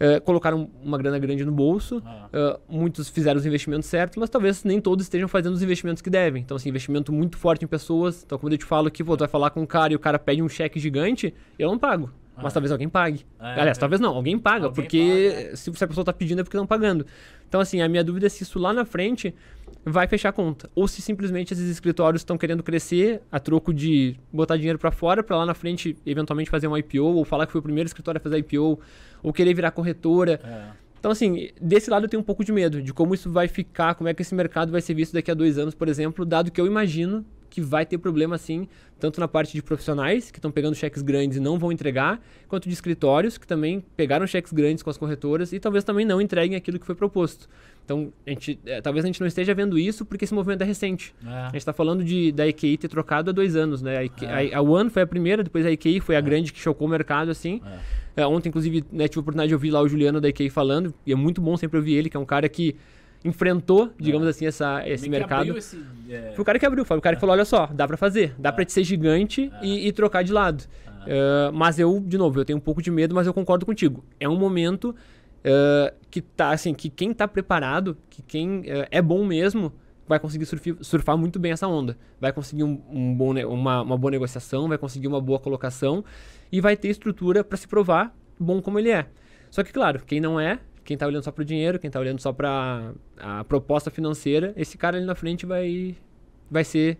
eh, colocaram uma grana grande no bolso, Ah. Uh, muitos fizeram os investimentos certos, mas talvez nem todos estejam fazendo os investimentos que devem. Então, assim, investimento muito forte em pessoas. Então, quando eu te falo que pô, tu vai falar com um cara e o cara pede um cheque gigante, eu não pago. Ah. Mas talvez alguém pague. É, Aliás, é. talvez não, alguém paga, Alguém porque paga, se, se a pessoa tá pedindo é porque estão pagando. Então, assim, a minha dúvida é se isso lá na frente vai fechar a conta. Ou se simplesmente esses escritórios estão querendo crescer a troco de botar dinheiro para fora, para lá na frente eventualmente fazer um IPO, ou falar que foi o primeiro escritório a fazer IPO, ou querer virar corretora. É. Então, assim, desse lado eu tenho um pouco de medo de como isso vai ficar, como é que esse mercado vai ser visto daqui a dois anos, por exemplo, dado que eu imagino que vai ter problema, sim, tanto na parte de profissionais, que estão pegando cheques grandes e não vão entregar, quanto de escritórios, que também pegaram cheques grandes com as corretoras e talvez também não entreguem aquilo que foi proposto. Então, a gente, eh, talvez a gente não esteja vendo isso porque esse movimento é recente. A É. gente está falando de, da EQI ter trocado há dois anos, né? A, EQI É. a, a One foi a primeira, depois a EQI foi a grande que chocou o mercado, assim. É. É, ontem, inclusive, né, tive a oportunidade de ouvir lá o Juliano da IKEA falando, e é muito bom sempre ouvir ele, que é um cara que enfrentou, digamos assim, essa, esse Meio mercado. esse, é, Foi o cara que abriu, foi o cara que falou, olha só, dá pra fazer, dá pra te ser gigante e, e trocar de lado. É, mas eu, de novo, eu tenho um pouco de medo, mas eu concordo contigo. É um momento é, que tá, assim, que quem tá preparado, que quem é, é bom mesmo, vai conseguir surfi- surfar muito bem essa onda. Vai conseguir um, um bom, uma, uma boa negociação, vai conseguir uma boa colocação e vai ter estrutura para se provar bom como ele é. Só que, claro, quem não é, quem tá olhando só pro dinheiro, quem tá olhando só pra a proposta financeira, esse cara ali na frente vai, vai ser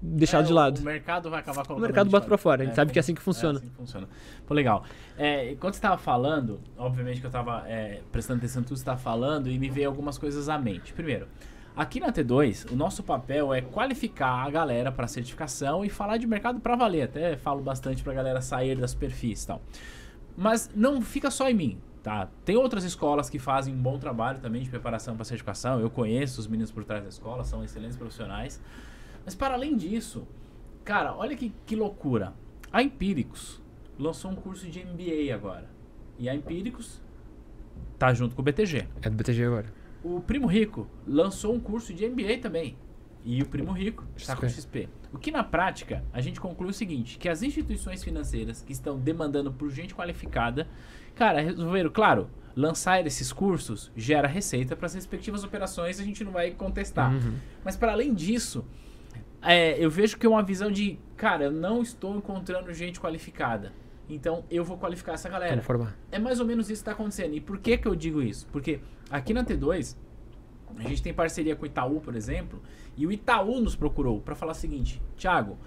deixado é, de o- lado. O mercado vai acabar colocando. O mercado a bota pra fora, a gente sabe que é assim que É funciona. assim que funciona. Pô, legal. É, quando você tava falando, obviamente que eu tava é, prestando atenção em tudo que você tava falando e me veio algumas coisas à mente. Primeiro, aqui na T2, o nosso papel é qualificar a galera para certificação e falar de mercado para valer. Até falo bastante pra galera sair da superfície e tal. Mas não fica só em mim, tá? Tem outras escolas que fazem um bom trabalho também de preparação para certificação. Eu conheço os meninos por trás da escola, são excelentes profissionais. Mas para além disso, cara, olha que, que loucura. A Empíricos lançou um curso de MBA agora. E a Empíricos tá junto com o BTG. É do BTG agora. O Primo Rico lançou um curso de MBA também. E o Primo Rico está com. XP. O que na prática a gente conclui o seguinte: que as instituições financeiras que estão demandando por gente qualificada, cara, resolveram, claro, lançar esses cursos gera receita para as respectivas operações, a gente não vai contestar. Uhum. Mas para além disso, é, eu vejo que é uma visão de, cara, eu não estou encontrando gente qualificada. Então eu vou qualificar essa galera. Vamos formar. É mais ou menos isso que está acontecendo. E por que, que eu digo isso? Porque aqui na T2, a gente tem parceria com o Itaú, por exemplo, e o Itaú nos procurou para falar o seguinte: Thiago,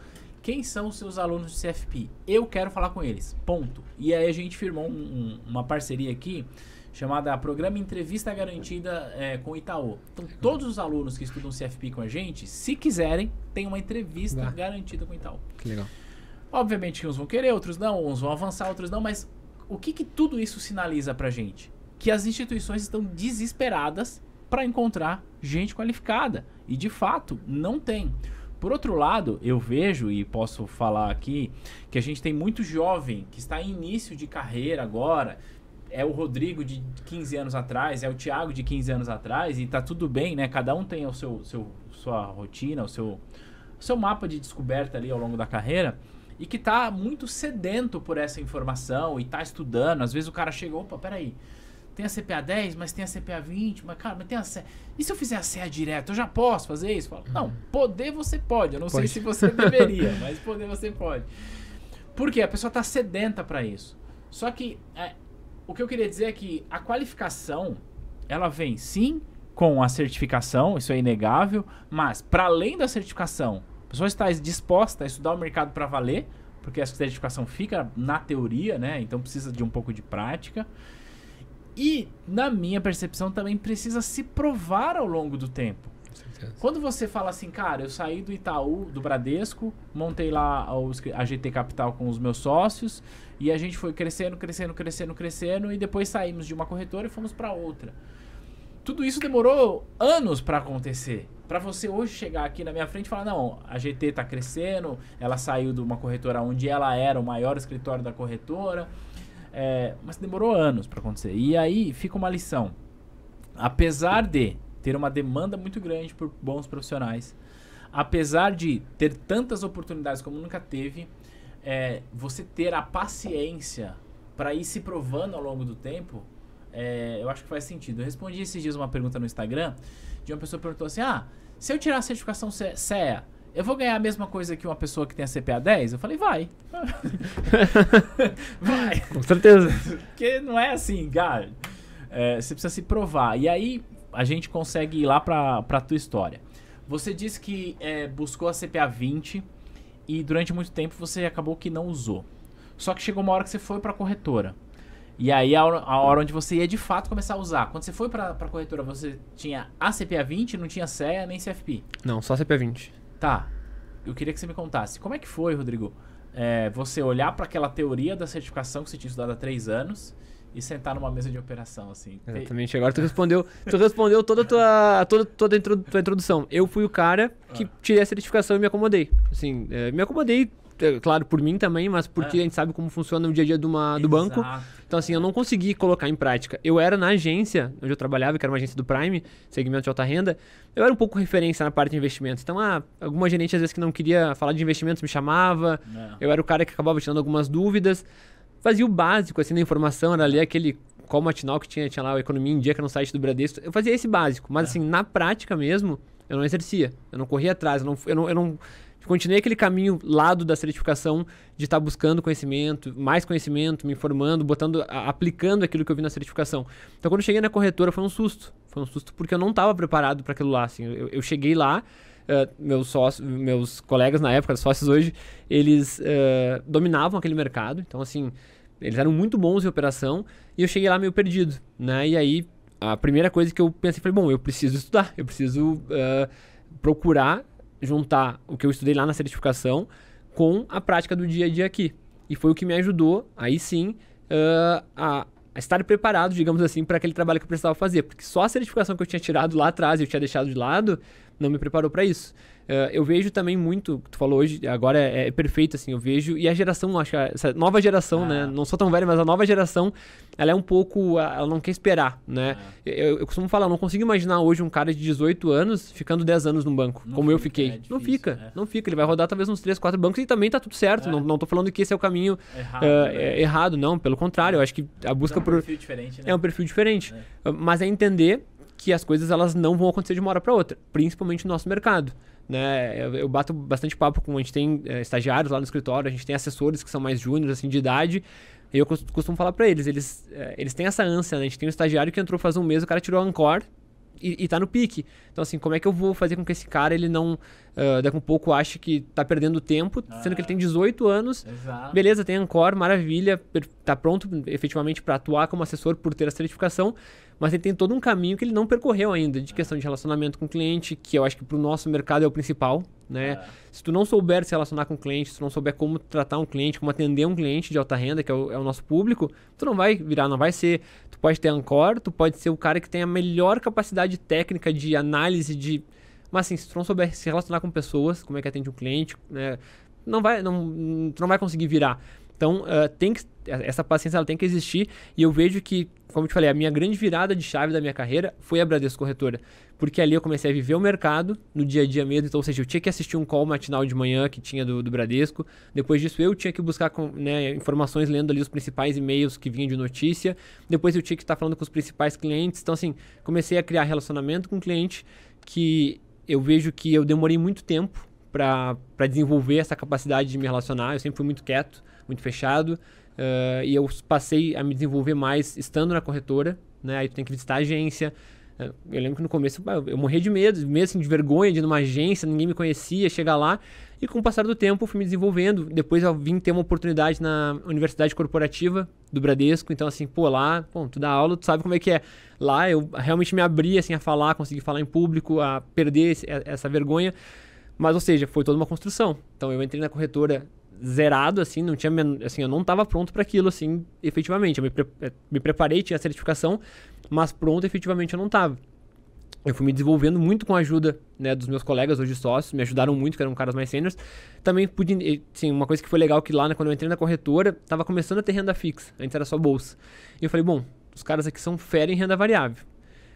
quem são os seus alunos de CFP? Eu quero falar com eles. Ponto. E aí a gente firmou um- um- uma parceria aqui chamada Programa Entrevista Garantida é, com o Itaú. Então, todos os alunos que estudam CFP com a gente, se quiserem, tem uma entrevista garantida com o Itaú. Que legal. Obviamente que uns vão querer, outros não, uns vão avançar, outros não, mas o que, que tudo isso sinaliza pra gente? Que as instituições estão desesperadas para encontrar gente qualificada. E de fato, não tem. Por outro lado, eu vejo e posso falar aqui que a gente tem muito jovem que está em início de carreira agora. É o Rodrigo de 15 anos atrás, é o Thiago de 15 anos atrás, e tá tudo bem, né? Cada um tem o seu, seu sua rotina, o seu, seu mapa de descoberta ali ao longo da carreira e que tá muito sedento por essa informação e tá estudando. Às vezes o cara chega, opa, peraí, tem a CPA 10, mas tem a CPA 20, mas cara, mas tem a CEA. E se eu fizer a CEA direto, eu já posso fazer isso? Falo, não, poder você pode. Eu não pode. sei se você deveria, mas poder você pode. Por quê? A pessoa tá sedenta para isso. Só que é, o que eu queria dizer é que a qualificação, ela vem sim com a certificação, isso é inegável, mas para além da certificação, a pessoa está disposta a estudar o mercado para valer, porque a certificação fica na teoria, né? Então precisa de um pouco de prática. E, na minha percepção, também precisa se provar ao longo do tempo. Quando você fala assim, cara, eu saí do Itaú, do Bradesco, montei lá a GT Capital com os meus sócios e a gente foi crescendo, crescendo, crescendo, crescendo e depois saímos de uma corretora e fomos para outra. Tudo isso demorou anos para acontecer. Para você hoje chegar aqui na minha frente e falar: não, a GT está crescendo, ela saiu de uma corretora onde ela era o maior escritório da corretora. É, mas demorou anos para acontecer. E aí fica uma lição. Apesar de ter uma demanda muito grande por bons profissionais, apesar de ter tantas oportunidades como nunca teve, é, você ter a paciência para ir se provando ao longo do tempo é, eu acho que faz sentido. Eu respondi esses dias uma pergunta no Instagram de uma pessoa que perguntou assim: Ah, se eu tirar a certificação CEA, eu vou ganhar a mesma coisa que uma pessoa que tem a CPA 10? Eu falei, vai. vai. Com certeza. Porque não é assim, cara. É, você precisa se provar. E aí a gente consegue ir lá pra, pra tua história. Você disse que é, buscou a CPA 20 e durante muito tempo você acabou que não usou. Só que chegou uma hora que você foi pra corretora. E aí a hora, a hora, onde você ia de fato começar a usar. Quando você foi para a corretora, você tinha a CPA 20, não tinha CEA nem CFP? Não, só CPA 20. Tá. Eu queria que você me contasse. Como é que foi, Rodrigo, é, você olhar para aquela teoria da certificação que você tinha estudado há três anos e sentar numa mesa de operação, assim? Exatamente. Agora tu respondeu, tu respondeu toda a tua, toda, toda a introdução. Eu fui o cara que ah. tirei a certificação e me acomodei. Assim, é, me acomodei claro, por mim também, mas porque é. a gente sabe como funciona o dia a dia do, banco. Então, assim, eu não consegui colocar em prática. Eu era na agência onde eu trabalhava, que era uma agência do Prime, segmento de alta renda, eu era um pouco referência na parte de investimentos. Então, ah, alguma gerente às vezes que não queria falar de investimentos me chamava, não. eu era o cara que acabava tirando algumas dúvidas. Fazia o básico, assim, da informação, era ali aquele qual matinal que tinha, tinha lá a Economia em Dia, que era no site do Bradesco. Eu fazia esse básico, mas, é. assim, na prática mesmo, eu não exercia. Eu não corria atrás, eu não, eu não, eu não continuei aquele caminho lado da certificação de estar tá buscando conhecimento, mais conhecimento, me informando, botando, aplicando aquilo que eu vi na certificação. Então, quando cheguei na corretora, foi um susto. Foi um susto porque eu não estava preparado para aquilo lá. Assim, eu, eu cheguei lá, uh, meus sócios, meus colegas na época, sócios hoje, eles uh, dominavam aquele mercado. Então, assim, eles eram muito bons em operação e eu cheguei lá meio perdido, né? E aí, a primeira coisa que eu pensei foi, bom, eu preciso estudar, eu preciso uh, procurar juntar o que eu estudei lá na certificação com a prática do dia a dia aqui. E foi o que me ajudou, aí sim, uh, a, a, estar preparado, digamos assim, para aquele trabalho que eu precisava fazer. Porque só a certificação que eu tinha tirado lá atrás e eu tinha deixado de lado não me preparou para isso. Uh, eu vejo também muito, tu falou hoje, agora é, é, perfeito, assim, eu vejo, e a geração, acho que essa nova geração, né, ah. né, não sou tão velho, mas a nova geração, ela é um pouco, ela não quer esperar, né, ah. eu, eu, costumo falar, eu não consigo imaginar hoje um cara de 18 anos ficando 10 anos num banco, não como fica, eu fiquei. É difícil, não fica, é. não fica, ele vai rodar talvez uns 3, 4 bancos e também tá tudo certo, é. não, não tô falando que esse é o caminho errado, uh, errado não, pelo contrário, eu acho que a busca por... É um perfil diferente, né? É um perfil diferente, mas é entender que as coisas elas não vão acontecer de uma hora para outra, principalmente no nosso mercado. Né? Eu, eu, bato bastante papo com a gente tem é, estagiários lá no escritório, a gente tem assessores que são mais júniores assim de idade. E eu costumo falar para eles, eles, é, eles têm essa ânsia, né? A gente tem um estagiário que entrou faz um mês, o cara tirou a Ancor e, e tá no pique. Então, assim, como é que eu vou fazer com que esse cara, ele não, uh, daqui a um pouco, ache que tá perdendo tempo, ah, sendo que ele tem 18 anos. Exato. Beleza, tem Ancor, maravilha, tá pronto efetivamente para atuar como assessor por ter a certificação mas ele tem todo um caminho que ele não percorreu ainda, de questão de relacionamento com o cliente, que eu acho que para o nosso mercado é o principal, né? É. Se tu não souber se relacionar com o cliente, se tu não souber como tratar um cliente, como atender um cliente de alta renda, que é o, é o nosso público, tu não vai virar, não vai ser... Tu pode ter Ancor, tu pode ser o cara que tem a melhor capacidade técnica de análise de Mas assim, se tu não souber se relacionar com pessoas, como é que atende um cliente, né, não vai, não, tu não vai conseguir virar. Então, uh, tem que, essa paciência ela tem que existir e eu vejo que, como eu te falei, a minha grande virada de chave da minha carreira foi a Bradesco Corretora. Porque ali eu comecei a viver o mercado no dia a dia mesmo. Então, ou seja, eu tinha que assistir um call matinal de manhã que tinha do, do Bradesco. Depois disso, eu tinha que buscar né, informações lendo ali os principais e-mails que vinham de notícia. Depois, eu tinha que estar falando com os principais clientes. Então, assim, comecei a criar relacionamento com o cliente que eu vejo que eu demorei muito tempo para desenvolver essa capacidade de me relacionar. Eu sempre fui muito quieto muito fechado. Uh, e eu passei a me desenvolver mais estando na corretora, né? Aí tu tem que visitar a agência. Uh, eu lembro que no começo eu morria de medo, medo assim, de vergonha de ir numa agência, ninguém me conhecia, chegar lá. E com o passar do tempo eu fui me desenvolvendo. Depois eu vim ter uma oportunidade na Universidade Corporativa do Bradesco. Então, assim, pô, lá, bom, tu dá aula, tu sabe como é que é. Lá eu realmente me abri assim, a falar, consegui falar em público, a perder esse, essa vergonha. Mas, ou seja, foi toda uma construção. Então, eu entrei na corretora zerado, assim, não tinha, assim, eu não estava pronto para aquilo, assim, efetivamente. Eu me, pre eh, me preparei, tinha a certificação, mas pronto, efetivamente, eu não estava. Eu fui me desenvolvendo muito com a ajuda né, dos meus colegas hoje sócios, me ajudaram muito, que eram caras mais sêniores. Também pude, sim, uma coisa que foi legal que lá, né, quando eu entrei na corretora, estava começando a ter renda fixa, antes era só bolsa. E eu falei, bom, os caras aqui são fera em renda variável.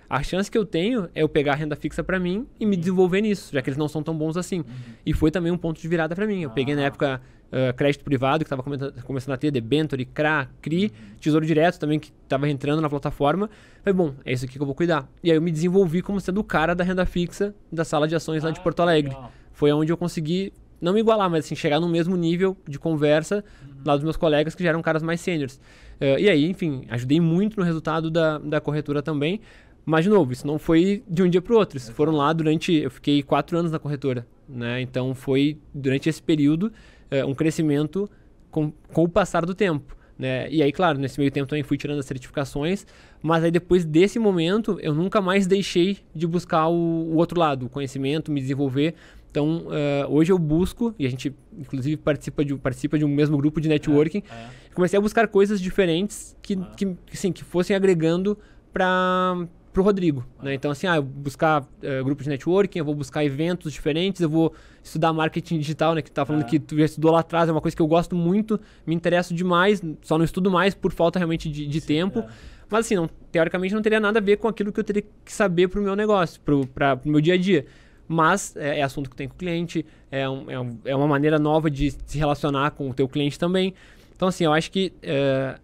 A chance que eu tenho é eu pegar a renda fixa para mim e me desenvolver nisso, já que eles não são tão bons assim. Uhum. E foi também um ponto de virada para mim. Eu ah. peguei na ah. época uh, crédito privado, que estava começando a ter, debenture, CRA, CRI, uhum. Tesouro Direto também, que estava entrando na plataforma. Falei, bom, é isso aqui que eu vou cuidar. E aí eu me desenvolvi como sendo o cara da renda fixa da sala de ações ah, lá de ah, Porto Alegre. Legal. Foi onde eu consegui, não me igualar, mas assim, chegar no mesmo nível de conversa uhum. lá dos meus colegas que já eram caras mais sêniores. Uh, e aí, enfim, ajudei muito no resultado da, da corretora também. Mas, de novo, isso não foi de um dia para o outro. Isso foram lá durante. Eu fiquei quatro anos na corretora. Né? Então, foi durante esse período é, um crescimento com, com o passar do tempo. Né? E aí, claro, nesse meio tempo também fui tirando as certificações, mas aí depois desse momento eu nunca mais deixei de buscar o, o outro lado, o conhecimento, me desenvolver. Então, uh, hoje eu busco, e a gente inclusive participa de, participa de um mesmo grupo de networking, é, é. comecei a buscar coisas diferentes que, é. que, assim, que fossem agregando para pro Rodrigo, né? Então, assim, ah, eu vou buscar uh, grupo de networking, eu vou buscar eventos diferentes, eu vou estudar marketing digital, né? Que tu tá falando é. que tu já estudou lá atrás, é uma coisa que eu gosto muito, me interesso demais, só não estudo mais por falta realmente de, de Sim, tempo. É. Mas, assim, não, teoricamente não teria nada a ver com aquilo que eu teria que saber pro meu negócio, pro, pra, pro meu dia a dia. Mas é, é assunto que tem com o cliente, é, um, é, um, é, uma maneira nova de se relacionar com o teu cliente também. Então, assim, eu acho que uh,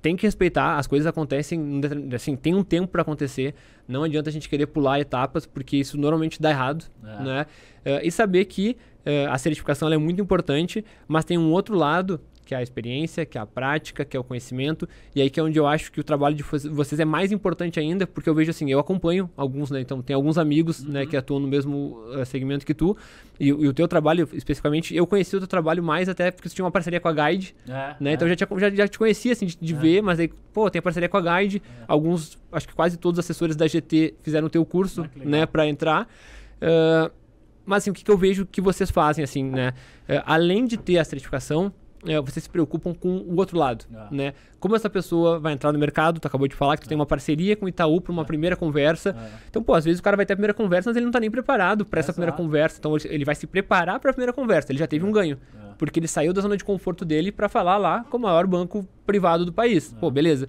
tem que respeitar, as coisas acontecem, assim, tem um tempo para acontecer. Não adianta a gente querer pular etapas, porque isso normalmente dá errado, é. né? Uh, e saber que uh, a certificação é muito importante, mas tem um outro lado que é a experiência, que é a prática, que é o conhecimento. E aí que é onde eu acho que o trabalho de vocês é mais importante ainda, porque eu vejo assim, eu acompanho alguns, né? Então tem alguns amigos, né, uhum. né, que atuam no mesmo uh, segmento que tu. E, e, o teu trabalho, especificamente, eu conheci o teu trabalho mais até porque você tinha uma parceria com a Guide, é, né? É. Então eu já, tinha, já, já te conhecia, assim, de, de é. ver, mas aí, pô, tem parceria com a Guide. É. Alguns, acho que quase todos os assessores da GT fizeram o teu curso, ah, né, para entrar. Uh, mas assim, o que, que eu vejo que vocês fazem, assim, né? Uh, além de ter a certificação, é, vocês se preocupam com o outro lado, ah. né? Como essa pessoa vai entrar no mercado, tu acabou de falar que tu tem uma parceria com o Itaú para uma primeira conversa. Então, pô, às vezes o cara vai ter a primeira conversa, mas ele não está nem preparado para essa primeira conversa. Então, ele vai se preparar para a primeira conversa, ele já teve um ganho. Porque ele saiu da zona de conforto dele para falar lá com o maior banco privado do país. Pô, beleza.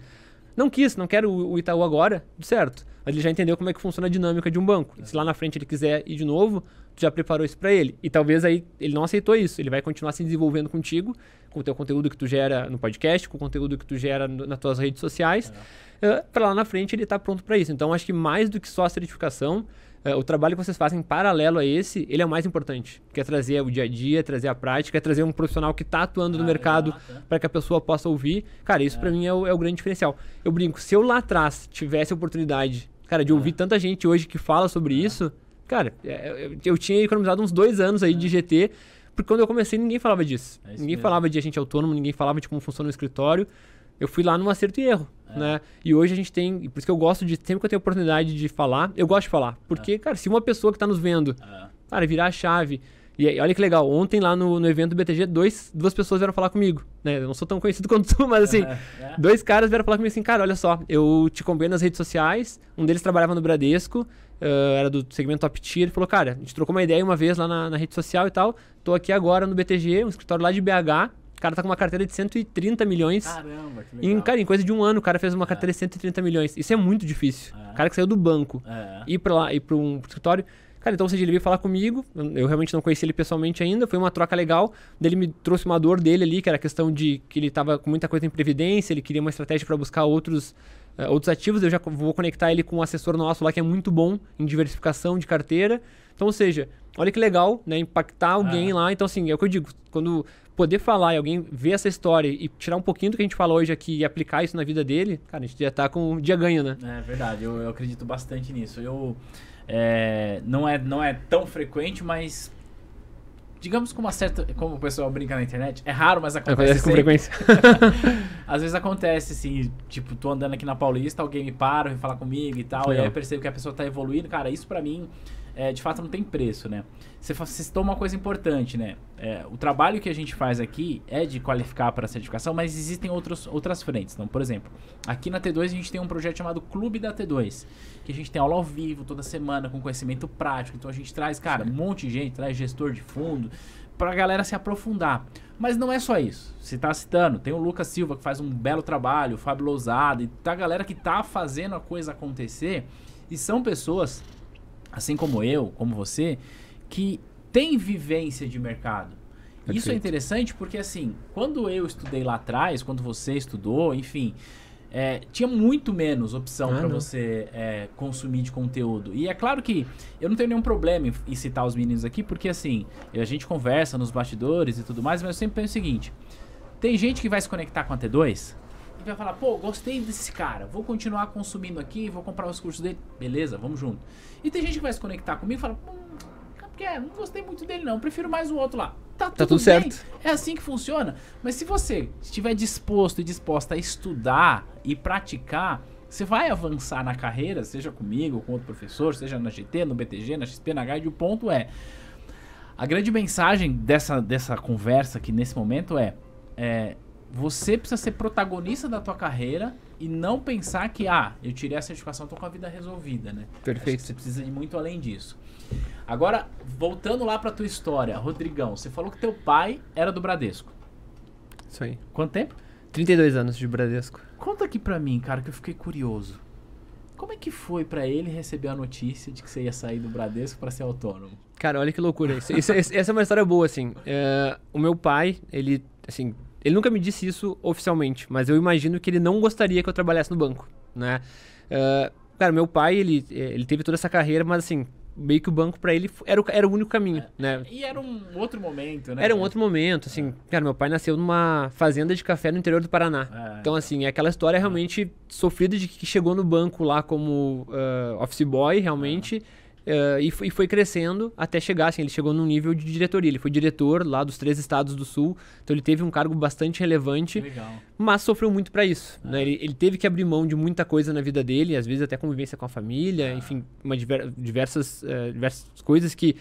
Não quis, não quero o Itaú agora, certo. Mas ele já entendeu como é que funciona a dinâmica de um banco. E se lá na frente ele quiser ir de novo, tu já preparou isso para ele. E talvez aí ele não aceitou isso. Ele vai continuar se desenvolvendo contigo, com o teu conteúdo que tu gera no podcast, com o conteúdo que tu gera no, nas tuas redes sociais. É. Uh, para lá na frente ele tá pronto para isso. Então acho que mais do que só a certificação, uh, o trabalho que vocês fazem paralelo a esse, ele é o mais importante. Que é trazer o dia a dia, trazer a prática, é trazer um profissional que está atuando ah, no mercado para que a pessoa possa ouvir. Cara, isso é. para mim é o, é o, grande diferencial. Eu brinco, se eu lá atrás tivesse a oportunidade, cara, de ouvir é. tanta gente hoje que fala sobre é. isso, cara, é, eu, eu tinha economizado uns dois anos aí de GT porque quando eu comecei, ninguém falava disso. É ninguém mesmo. falava de agente autônomo, ninguém falava de como funciona o escritório. Eu fui lá num acerto e erro, é. né? E hoje a gente tem... Por isso que eu gosto de... Sempre que eu tenho oportunidade de falar, eu gosto de falar. Porque, é. cara, se uma pessoa que está nos vendo, é. cara, virar a chave E aí, olha que legal, ontem lá no, no evento do BTG, dois, duas pessoas vieram falar comigo, né? Eu não sou tão conhecido quanto tu, mas assim, É. dois caras vieram falar comigo assim, cara, olha só, eu te acompanhei nas redes sociais, um deles trabalhava no Bradesco, eh, era do segmento top tier, ele falou, cara, a gente trocou uma ideia uma vez lá na, na rede social e tal, tô aqui agora no BTG, um escritório lá de BH, o cara tá com uma carteira de 130 milhões. Caramba, que Em, legal. cara, em coisa de um ano, o cara fez uma carteira de 130 milhões. Isso é muito difícil. É. O cara que saiu do banco, É. ir pra lá, ir pra um escritório. Cara, então, ou seja, ele veio falar comigo. Eu realmente não conheci ele pessoalmente ainda. Foi uma troca legal. Ele me trouxe uma dor dele ali, que era a questão de que ele tava com muita coisa em previdência, ele queria uma estratégia para buscar outros, eh, outros ativos. Eu já vou conectar ele com um assessor nosso lá que é muito bom em diversificação de carteira. Então, ou seja, olha que legal, né? Impactar alguém É. lá. Então, assim, é o que eu digo. Quando poder falar e alguém ver essa história e tirar um pouquinho do que a gente fala hoje aqui e aplicar isso na vida dele, cara, a gente já tá com um dia ganho, né? É verdade, eu, eu acredito bastante nisso. Eu é, não é não é tão frequente, mas digamos com uma certa, como o pessoal brinca na internet, é raro, mas acontece Acontece com frequência. Às vezes acontece assim, tipo, tô andando aqui na Paulista, alguém me para, vem falar comigo e tal, e aí Legal. eu percebo que a pessoa tá evoluindo. Cara, isso pra mim, é, de fato, não tem preço, né? Você, você citou uma coisa importante, né? É, o trabalho que a gente faz aqui é de qualificar para a certificação, mas existem outros, outras frentes. Então, por exemplo, aqui na T2 a gente tem um projeto chamado Clube da T2, que a gente tem aula ao vivo toda semana com conhecimento prático. Então a gente traz, cara, um monte de gente, traz gestor de fundo, pra galera se aprofundar. Mas não é só isso. Você tá citando, tem o Lucas Silva que faz um belo trabalho, o Fábio Lousada, e tá a galera que tá fazendo a coisa acontecer. E são pessoas, assim como eu, como você, que tem vivência de mercado. Isso é Perfeito. interessante porque, assim, quando eu estudei lá atrás, quando você estudou, enfim, é, tinha muito menos opção Ah, para você é, consumir de conteúdo. E é claro que eu não tenho nenhum problema em, em citar os meninos aqui, porque, assim, a gente conversa nos bastidores e tudo mais, mas eu sempre penso o seguinte: tem gente que vai se conectar com a T2 e vai falar, pô, gostei desse cara, vou continuar consumindo aqui, vou comprar os cursos dele. Beleza, vamos junto. E tem gente que vai se conectar comigo e fala, hum, porque não gostei muito dele não, prefiro mais o outro lá. Tá tudo, tudo bem, certo. É assim que funciona. Mas se você estiver disposto e disposta a estudar e praticar, você vai avançar na carreira, seja comigo, ou com outro professor, seja na GT, no BTG, na XP, na Guide. O ponto é, a grande mensagem dessa, dessa conversa aqui nesse momento é, é você precisa ser protagonista da tua carreira e não pensar que, ah, eu tirei a certificação, tô com a vida resolvida, né? Perfeito. você precisa ir muito além disso. Agora, voltando lá pra tua história, Rodrigão, você falou que teu pai era do Bradesco. Isso aí. Quanto tempo? 32 anos de Bradesco. Conta aqui pra mim, cara, que eu fiquei curioso. Como é que foi pra ele receber a notícia de que você ia sair do Bradesco pra ser autônomo? Cara, olha que loucura isso. Isso- essa é uma história boa, assim. É, o meu pai, ele, assim, ele nunca me disse isso oficialmente, mas eu imagino que ele não gostaria que eu trabalhasse no banco, né? É, cara, meu pai, ele, ele teve toda essa carreira, mas assim, meio que o banco pra ele era o, era o único caminho, né? E era um outro momento, né? Era um outro momento, assim. Cara, meu pai nasceu numa fazenda de café no interior do Paraná. É, Então, assim, é aquela história realmente sofrida de que chegou no banco lá como ah, office boy, realmente, ah, e, foi, e foi crescendo até chegar, assim, ele chegou num nível de diretoria. Ele foi diretor lá dos três estados do sul, então ele teve um cargo bastante relevante, legal. mas sofreu muito pra isso. Né? Ele, ele teve que abrir mão de muita coisa na vida dele, às vezes até convivência com a família, enfim, uma diver- diversas, eh, diversas coisas que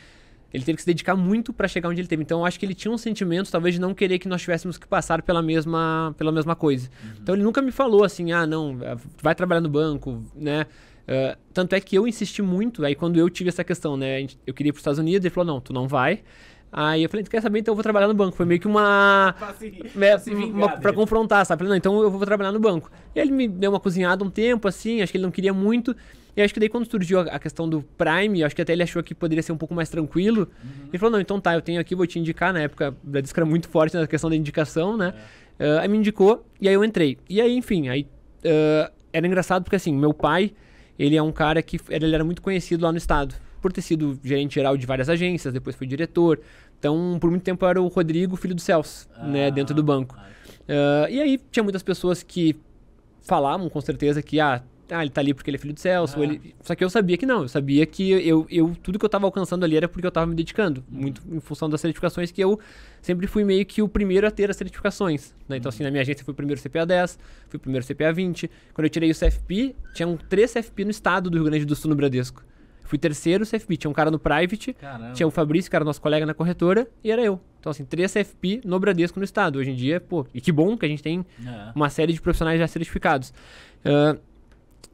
ele teve que se dedicar muito pra chegar onde ele teve. Então eu acho que ele tinha um sentimento, talvez, de não querer que nós tivéssemos que passar pela mesma, pela mesma coisa. Então ele nunca me falou assim, ah, não, eh, vai trabalhar no banco, né? Eh, tanto é que eu insisti muito, aí quando eu tive essa questão, né? a Eu queria ir pros Estados Unidos, ele falou, não, tu não vai. Aí eu falei, tu quer saber? Então eu vou trabalhar no banco. Foi meio que uma. Pra se, É, pra se uma- pra confrontar, sabe? Falei, não, então eu vou trabalhar no banco. E ele me deu uma cozinhada um tempo, assim, acho que ele não queria muito. E acho que daí quando surgiu a, a questão do Prime, acho que até ele achou que poderia ser um pouco mais tranquilo. Ele falou, não, então tá, eu tenho aqui, vou te indicar. Na época, o Bradesco era muito forte na questão da indicação, né? Ah, aí me indicou, e aí eu entrei. E aí, enfim, aí ah, era engraçado porque assim, meu pai, ele é um cara que ele era muito conhecido lá no estado. Por ter sido gerente geral de várias agências, depois foi diretor. Então, por muito tempo era o Rodrigo, filho do Celso, né, Ah, dentro do banco. ah, Ah, e aí tinha muitas pessoas que falavam com certeza que ah, ah, ele tá ali porque ele é filho do Celso. Ah. ele... Só que eu sabia que não. Eu sabia que eu, eu tudo que eu tava alcançando ali era porque eu tava me dedicando. Muito em função das certificações que eu sempre fui meio que o primeiro a ter as certificações. né? Então, assim, na minha agência fui o primeiro CPA 10, fui o primeiro CPA 20. Quando eu tirei o CFP, tinham três CFP no estado do Rio Grande do Sul no Bradesco. Fui terceiro CFP. Tinha um cara no private, Caramba. tinha o Fabrício, que era nosso colega na corretora, e era eu. Então, assim, três CFP no Bradesco no estado. Hoje em dia, pô, e que bom que a gente tem É. uma série de profissionais já certificados. Ah,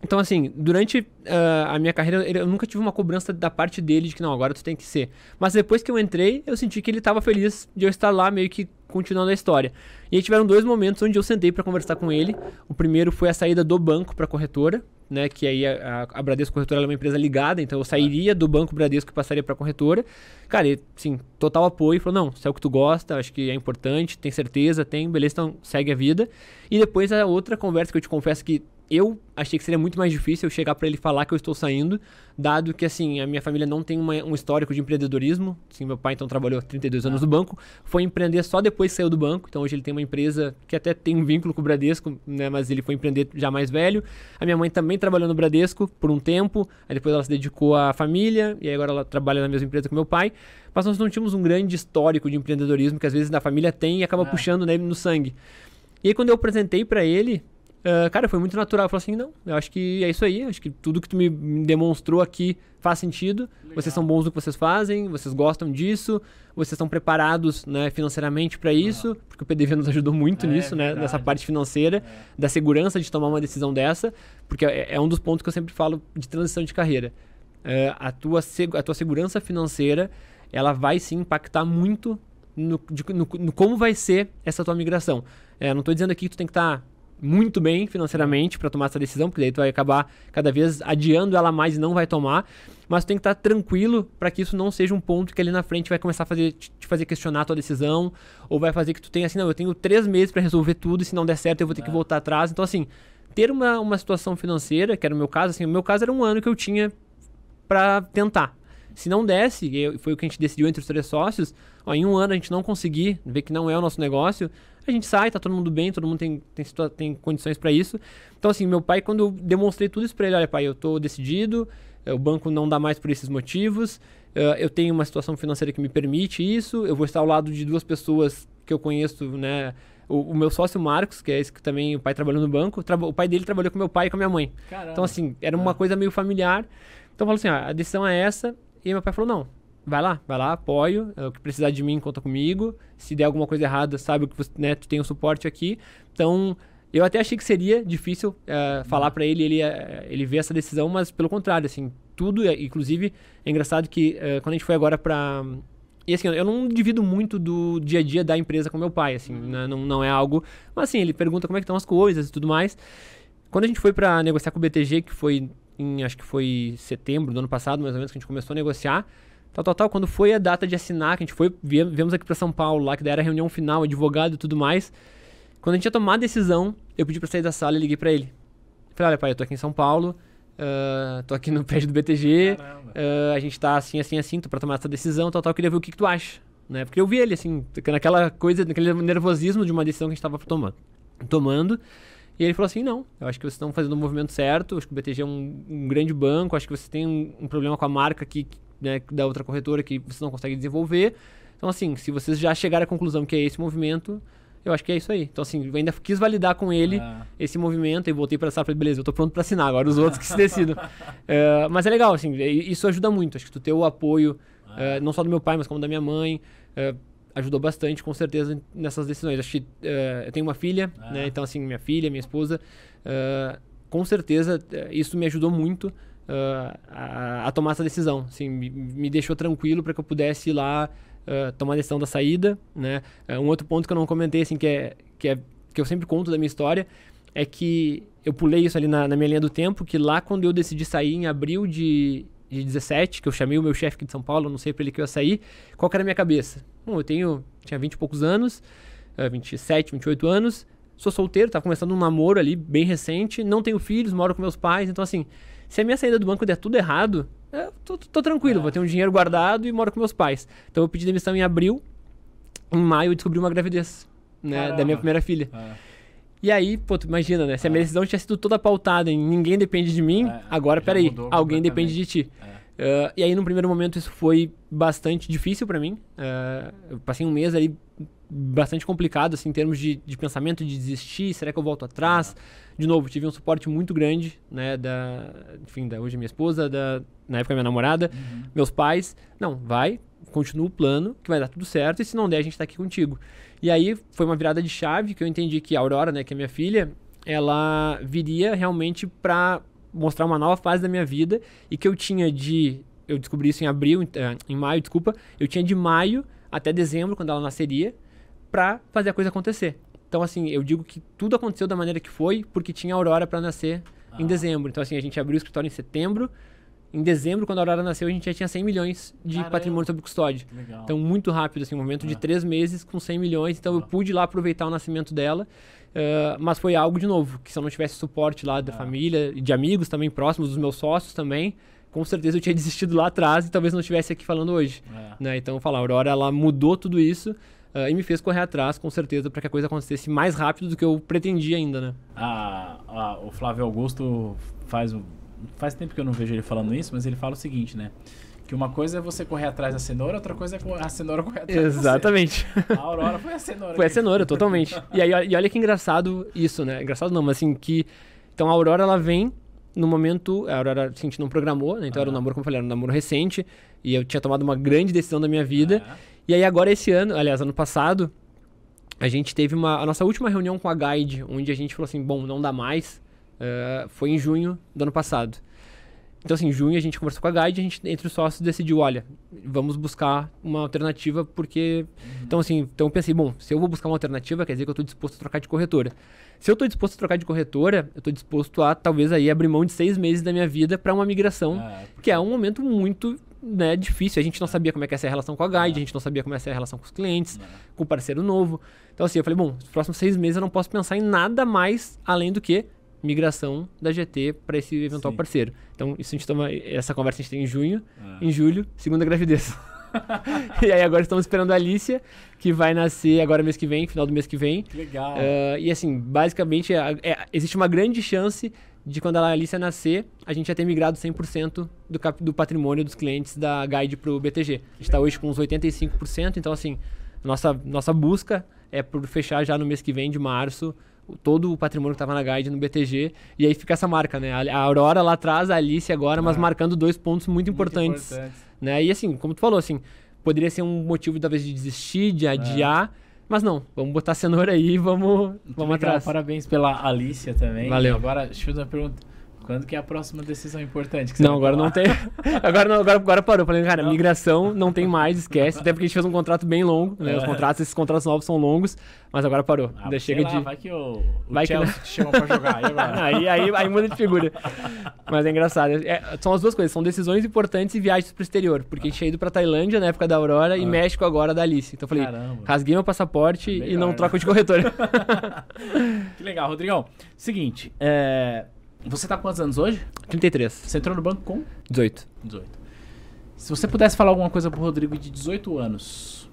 então, assim, durante ah, a minha carreira, eu nunca tive uma cobrança da parte dele de que não, agora tu tem que ser. Mas depois que eu entrei, eu senti que ele estava feliz de eu estar lá, meio que continuando a história. E aí tiveram dois momentos onde eu sentei para conversar com ele. O primeiro foi a saída do banco para corretora, né? Que aí a, a, Bradesco Corretora é uma empresa ligada, então eu sairia do banco Bradesco e passaria para corretora. Cara, ele, sim, total apoio. Falou: não, se é o que tu gosta, acho que é importante, tem certeza, tem, beleza, então segue a vida. E depois a outra conversa que eu te confesso que eu achei que seria muito mais difícil eu chegar para ele falar que eu estou saindo, dado que assim, a minha família não tem uma- um histórico de empreendedorismo. Assim, meu pai então trabalhou 32 anos no banco, foi empreender só depois que saiu do banco. Então hoje ele tem uma empresa que até tem um vínculo com o Bradesco, né, mas ele foi empreender já mais velho. A minha mãe também trabalhou no Bradesco por um tempo, aí depois ela se dedicou à família e aí agora ela trabalha na mesma empresa que meu pai. Mas nós não tínhamos um grande histórico de empreendedorismo que às vezes da família tem e acaba É. puxando né, no sangue. E aí quando eu apresentei para ele, ah, cara, foi muito natural. Eu falei assim, não, eu acho que é isso aí. Acho que tudo que tu me me demonstrou aqui faz sentido. Vocês são bons no que vocês fazem, vocês gostam disso, vocês estão preparados né, financeiramente para isso, porque o PDV nos ajudou muito É, nisso, né, verdade. nessa parte financeira, da segurança de tomar uma decisão dessa, porque é, é um dos pontos que eu sempre falo de transição de carreira. É, a, tua a tua segurança financeira, ela vai sim impactar muito no, de- no- no como vai ser essa tua migração. É, não estou dizendo aqui que tu tem que estar muito bem financeiramente para tomar essa decisão, porque daí tu vai acabar cada vez adiando ela mais e não vai tomar, mas tu tem que estar tranquilo para que isso não seja um ponto que ali na frente vai começar a fazer, te fazer questionar a tua decisão, ou vai fazer que tu tenha assim, não, eu tenho três meses para resolver tudo e se não der certo eu vou ter que É. voltar atrás. Então assim, ter uma, uma situação financeira, que era o meu caso, assim, o meu caso era um ano que eu tinha para tentar. Se não desse, e foi o que a gente decidiu entre os três sócios, ó, em um ano a gente não conseguir, ver que não é o nosso negócio, a gente sai, tá todo mundo bem, todo mundo tem, tem, tem condições para isso. Então, assim, meu pai, quando eu demonstrei tudo isso pra ele, olha, pai, eu tô decidido, eh, o banco não dá mais por esses motivos, eh, eu tenho uma situação financeira que me permite isso, eu vou estar ao lado de duas pessoas que eu conheço, né? O, o meu sócio Marcos, que é esse que também o pai trabalhou no banco, o pai dele trabalhou com meu pai e com a minha mãe. Caramba. Então, assim, era uma coisa meio familiar. Então, falou assim: ah, a decisão é essa. E aí meu pai falou: não, vai lá, vai lá, apoio. é, O que precisar de mim, conta comigo. Se der alguma coisa errada, sabe que você, né, tu tem o suporte aqui. Então, eu até achei que seria difícil eh, falar pra ele, ele, eh, ele ver essa decisão, mas pelo contrário, assim, tudo, inclusive, é engraçado que eh, quando a gente foi agora pra. E assim, eu não divido muito do dia a dia da empresa com meu pai, assim, né, não, não é algo. Mas assim, ele pergunta como é que estão as coisas e tudo mais. Quando a gente foi pra negociar com o BTG, que foi em, acho que foi setembro do ano passado, mais ou menos, que a gente começou a negociar, tal, tal, tal, quando foi a data de assinar, que a gente foi, vie- viemos aqui pra São Paulo, lá, que daí era a reunião final, advogado e tudo mais. Quando a gente ia tomar a decisão, eu pedi pra sair da sala e liguei pra ele. Falei, olha pai, eu tô aqui em São Paulo, ah, tô aqui no prédio do BTG, ah, a gente tá assim, assim, assim, tô pra tomar essa decisão, tal, tal, eu queria ver o que, que tu acha, né? Porque eu vi ele, assim, naquela coisa, naquele nervosismo de uma decisão que a gente tava tomando. tomando. E ele falou assim: não, eu acho que vocês estão fazendo o movimento certo, acho que o BTG é um, um grande banco, acho que vocês têm um, um problema com a marca aqui, né, da outra corretora que vocês não conseguem desenvolver. Então, assim, se vocês já chegaram à conclusão que é esse movimento, eu acho que é isso aí. Então, assim, eu ainda quis validar com ele Ah, esse movimento e voltei para a sala e falei, beleza, eu tô pronto para assinar, agora os outros que se decidam. É, mas é legal, assim, isso ajuda muito. Acho que tu ter o apoio, é, não só do meu pai, mas como da minha mãe, é, ajudou bastante, com certeza, nessas decisões. Acho que é, eu tenho uma filha, Ah. né? Então, assim, minha filha, minha esposa, é, com certeza é, isso me ajudou muito é, a, a tomar essa decisão. Assim, me, me deixou tranquilo para que eu pudesse ir lá é, tomar a decisão da saída, né? É, um outro ponto que eu não comentei, assim, que é, que é que eu sempre conto da minha história, é que eu pulei isso ali na, na minha linha do tempo, que lá quando eu decidi sair em abril de, de 17, que eu chamei o meu chefe aqui de São Paulo, não sei pra ele que eu ia sair, qual que era a minha cabeça? Bom, eu tenho, tinha 20 e poucos anos, eh, 27, 28 anos, sou solteiro, tava começando um namoro ali, bem recente, não tenho filhos, moro com meus pais, então assim, se a minha saída do banco der tudo errado, eu tô, tô tranquilo, É. vou ter um dinheiro guardado e moro com meus pais. Então eu pedi demissão em abril, em maio eu descobri uma gravidez, né, da Caramba. minha primeira filha. ah, E aí, pô, tu imagina, né? Se a minha decisão tinha sido toda pautada em ninguém depende de mim, É, agora, peraí, alguém depende de ti. é. Uh, e aí, no primeiro momento, isso foi bastante difícil para mim. Uh, eu passei um mês aí bastante complicado, assim, em termos de, de pensamento, de desistir, será que eu volto atrás? De novo, tive um suporte muito grande, né, da, enfim, da hoje minha esposa, da, na época minha namorada, uhum. meus pais. Não, vai, continua o plano, que vai dar tudo certo, e se não der, a gente tá aqui contigo. E aí, foi uma virada de chave que eu entendi que a Aurora, né, que é minha filha, ela viria realmente para mostrar uma nova fase da minha vida e que eu tinha de eu descobri isso em abril, em, eh, em maio, desculpa, eu tinha de maio até dezembro quando ela nasceria para fazer a coisa acontecer. Então assim, eu digo que tudo aconteceu da maneira que foi porque tinha a Aurora para nascer ah. em dezembro. Então assim, a gente abriu o escritório em setembro, em dezembro, quando a Aurora nasceu, a gente já tinha 100 milhões de Caramba. patrimônio sob custódia. Legal. Então, muito rápido, assim, um momento de é. três meses com 100 milhões. Então, eu pude lá aproveitar o nascimento dela. Uh, mas foi algo, de novo, que se eu não tivesse suporte lá da é. família e de amigos também próximos, dos meus sócios também, com certeza eu tinha desistido lá atrás e talvez não estivesse aqui falando hoje. É. Né? Então, falar, a Aurora, ela mudou tudo isso uh, e me fez correr atrás, com certeza, para que a coisa acontecesse mais rápido do que eu pretendia ainda, né? Ah, ah, o Flávio Augusto faz, faz tempo que eu não vejo ele falando isso, mas ele fala o seguinte, né? Que uma coisa é você correr atrás da cenoura, outra coisa é a cenoura correr atrás Exatamente. A Aurora foi a cenoura. Foi a cenoura, totalmente. E aí, e olha que engraçado isso, né? Engraçado não, mas assim, que... Então a Aurora, ela vem no momento... A Aurora, assim, a gente não programou, né? Então era um namoro, como eu falei, era um namoro recente. E eu tinha tomado uma grande decisão da minha vida. E aí agora esse ano, aliás, ano passado, a gente teve uma... A nossa última reunião com a Guide, onde a gente falou assim, bom, não dá mais. Uh, foi em junho do ano passado. Então, assim, em junho a gente conversou com a Guide, a gente, entre os sócios, decidiu, olha, vamos buscar uma alternativa, porque... Uhum. Então, assim, então eu pensei, bom, se eu vou buscar uma alternativa, quer dizer que eu estou disposto a trocar de corretora. Se eu estou disposto a trocar de corretora, eu estou disposto a, talvez, aí abrir mão de seis meses da minha vida para uma migração, ah, é porque... que é um momento muito né, difícil. A gente não sabia como é que ia ser a relação com a Guide, a gente não sabia como ia ser a relação com os clientes, com o parceiro novo. Então, assim, eu falei, bom, nos próximos seis meses eu não posso pensar em nada mais além do que migração da GT para esse eventual Sim. parceiro. Então, isso a gente toma, essa conversa a gente tem em junho, ah. em julho, segunda gravidez. e aí agora estamos esperando a Alicia, que vai nascer agora mês que vem, final do mês que vem. Que legal. Uh, e assim, basicamente, é, é, existe uma grande chance de quando a Alicia nascer, a gente já ter migrado 100% do, cap, do patrimônio dos clientes da Guide para o BTG. A gente está hoje com uns 85%, então assim, nossa, nossa busca é por fechar já no mês que vem, de março, todo o patrimônio que estava na Guide no BTG. E aí fica essa marca, né? A Aurora lá atrás, a Alice agora, ah, mas marcando dois pontos muito, muito importantes. importantes. Né? E assim, como tu falou, assim, poderia ser um motivo talvez de desistir, de adiar. É. Mas não, vamos botar a cenoura aí e vamos, vamos atrás. Parabéns pela Alicia também. Valeu. agora, deixa eu fazer uma pergunta. Quando que é a próxima decisão importante? não, agora não tem. Agora, não, agora, agora parou. Falei, cara, não. migração não tem mais, esquece. Até porque a gente fez um contrato bem longo, né? Os contratos, esses contratos novos são longos, mas agora parou. Ah, Ainda chega lá, de. Vai que o, o vai Chelsea que... te chama pra jogar. aí, aí, aí, muda de figura. Mas é engraçado. É, são as duas coisas, são decisões importantes e viagens pro exterior. Porque a gente tinha ido pra Tailândia na época da Aurora ah. e México agora da Alice. Então eu falei, Caramba. rasguei meu passaporte é melhor, e não né? troco de corretora. que legal, Rodrigão. Seguinte, é você tá com quantos anos hoje? 33. Você entrou no banco com? 18. 18. Se você pudesse falar alguma coisa pro Rodrigo de 18 anos,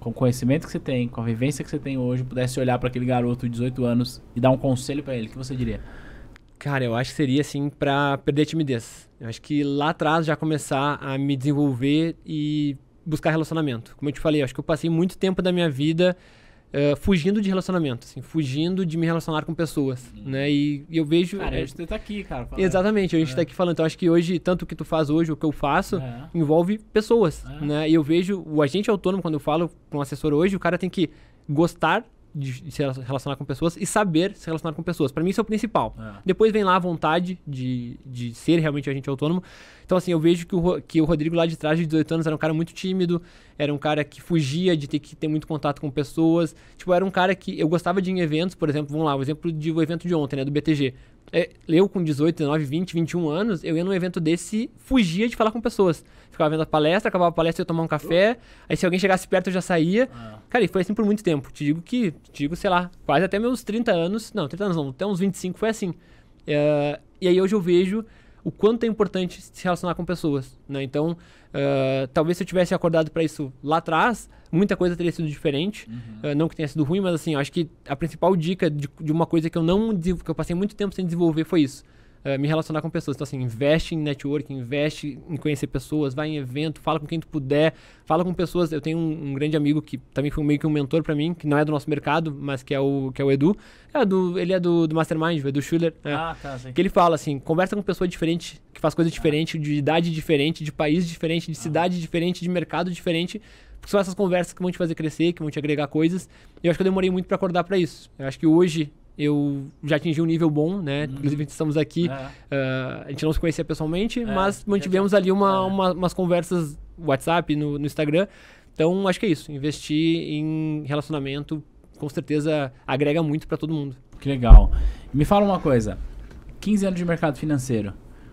com o conhecimento que você tem, com a vivência que você tem hoje, pudesse olhar para aquele garoto de 18 anos e dar um conselho para ele, o que você diria? Cara, eu acho que seria assim para perder a timidez. Eu acho que lá atrás já começar a me desenvolver e buscar relacionamento. Como eu te falei, eu acho que eu passei muito tempo da minha vida uh, fugindo de relacionamento, assim, fugindo de me relacionar com pessoas, uhum. né? E, e, eu vejo... Cara, é, a gente tá aqui, cara. Falando. Exatamente, a gente é. tá aqui falando. Então, acho que hoje, tanto o que tu faz hoje, o que eu faço, é. envolve pessoas, é. né? E eu vejo o agente autônomo, quando eu falo com um assessor hoje, o cara tem que gostar de, se relacionar com pessoas e saber se relacionar com pessoas. Para mim isso é o principal. É. Depois vem lá a vontade de, de ser realmente agente autônomo. Então assim, eu vejo que o, que o Rodrigo lá de trás de 18 anos era um cara muito tímido, era um cara que fugia de ter que ter muito contato com pessoas. Tipo, era um cara que eu gostava de ir em eventos, por exemplo, vamos lá, o exemplo do evento de ontem, né, do BTG. É, eu com 18, 19, 20, 21 anos, eu ia num evento desse fugia de falar com pessoas. Ficava vendo a palestra, acabava a palestra, eu ia tomar um café, aí se alguém chegasse perto eu já saía. Ah. Cara, e foi assim por muito tempo. Te digo que, te digo, sei lá, quase até meus 30 anos, não, 30 anos não, até uns 25 foi assim. É, e aí hoje eu vejo o quanto é importante se relacionar com pessoas, né? Então, uh, talvez se eu tivesse acordado para isso lá atrás, muita coisa teria sido diferente. Uhum. Uh, não que tenha sido ruim, mas assim, acho que a principal dica de, de, uma coisa que eu não que eu passei muito tempo sem desenvolver foi isso. Uh, me relacionar com pessoas. Então, assim, investe em networking, investe em conhecer pessoas, vai em evento, fala com quem tu puder, fala com pessoas. Eu tenho um, um grande amigo que também foi meio que um mentor para mim, que não é do nosso mercado, mas que é o, que é o Edu. É do, ele é do, do Mastermind, o Edu Schuller. Né? Ah, tá, sim. Que ele fala assim, conversa com pessoa diferente, que faz coisa diferente, de idade diferente, de país diferente, de cidade diferente, de mercado diferente. Porque são essas conversas que vão te fazer crescer, que vão te agregar coisas. E eu acho que eu demorei muito para acordar para isso. Eu acho que hoje eu já atingi um nível bom, né? Uhum. Inclusive, estamos aqui. É. Uh, a gente não se conhecia pessoalmente, é, mas mantivemos ali uma, é. uma, umas conversas WhatsApp, no, no, Instagram. Então, acho que é isso. Investir em relacionamento, com certeza, agrega muito para todo mundo. Que legal. Me fala uma coisa. 15 anos de mercado financeiro.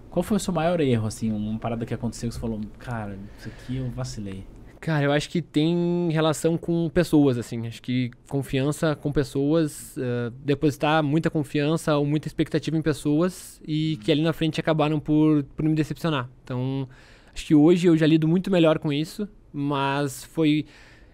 Qual foi o seu maior erro, assim? Uma parada que aconteceu que você falou, cara, isso aqui eu vacilei. Cara, eu acho que tem relação com pessoas, assim. Acho que confiança com pessoas, uh, depositar muita confiança ou muita expectativa em pessoas e que ali na frente acabaram por, por me decepcionar. Então, acho que hoje eu já lido muito melhor com isso, mas foi.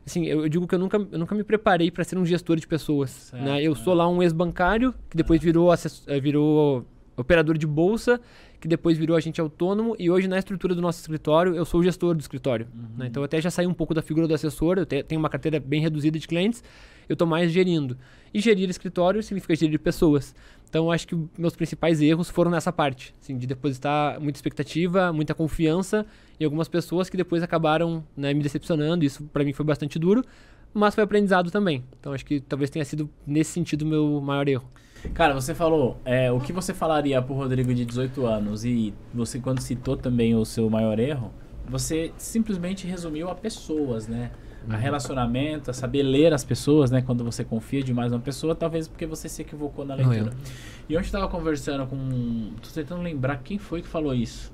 Assim, eu, eu digo que eu nunca, eu nunca me preparei para ser um gestor de pessoas. Certo, né? Eu é. sou lá um ex-bancário que depois virou, eh, virou operador de bolsa que depois virou agente autônomo e hoje na estrutura do nosso escritório eu sou o gestor do escritório. Uhum. Né? Então eu até já saí um pouco da figura do assessor, eu tenho uma carteira bem reduzida de clientes, eu estou mais gerindo. E gerir escritório significa gerir pessoas. Então acho que meus principais erros foram nessa parte, assim, de depositar muita expectativa, muita confiança em algumas pessoas que depois acabaram né, me decepcionando. Isso para mim foi bastante duro, mas foi aprendizado também. Então acho que talvez tenha sido nesse sentido o meu maior erro. Cara, você falou, é, o que você falaria pro Rodrigo de 18 anos e você quando citou também o seu maior erro, você simplesmente resumiu a pessoas, né? A uhum. relacionamento, a saber ler as pessoas, né? Quando você confia demais numa pessoa, talvez porque você se equivocou na leitura. E ontem eu tava conversando com. tô tentando lembrar quem foi que falou isso.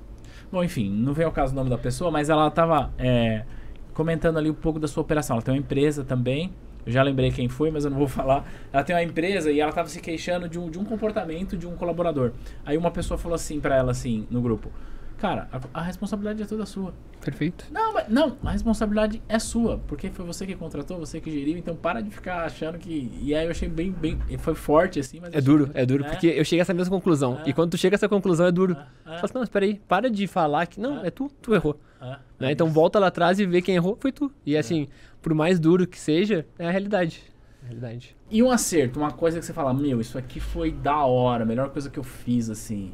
Bom, enfim, não vem ao caso o nome da pessoa, mas ela tava é, comentando ali um pouco da sua operação. Ela tem uma empresa também, eu já lembrei quem foi, mas eu não vou falar. Ela tem uma empresa e ela estava se queixando de um, de um comportamento de um colaborador. Aí uma pessoa falou assim para ela, assim, no grupo: Cara, a, a, responsabilidade é toda sua. Perfeito. Não, mas, não, a responsabilidade é sua, porque foi você que contratou, você que geriu, então para de ficar achando que. E aí eu achei bem, bem. Foi forte, assim, mas. É duro, é duro, é? porque eu cheguei a essa mesma conclusão. É. E quando tu chega a essa conclusão é duro. É. É. Fala assim, não, espera aí, para de falar que. Não, é, é tu, tu errou. É. Né? Então volta lá atrás e vê quem errou, foi tu. E assim, por mais duro que seja, é a realidade. Realidade. E um acerto, uma coisa que você fala, meu, isso aqui foi da hora, a melhor coisa que eu fiz, assim.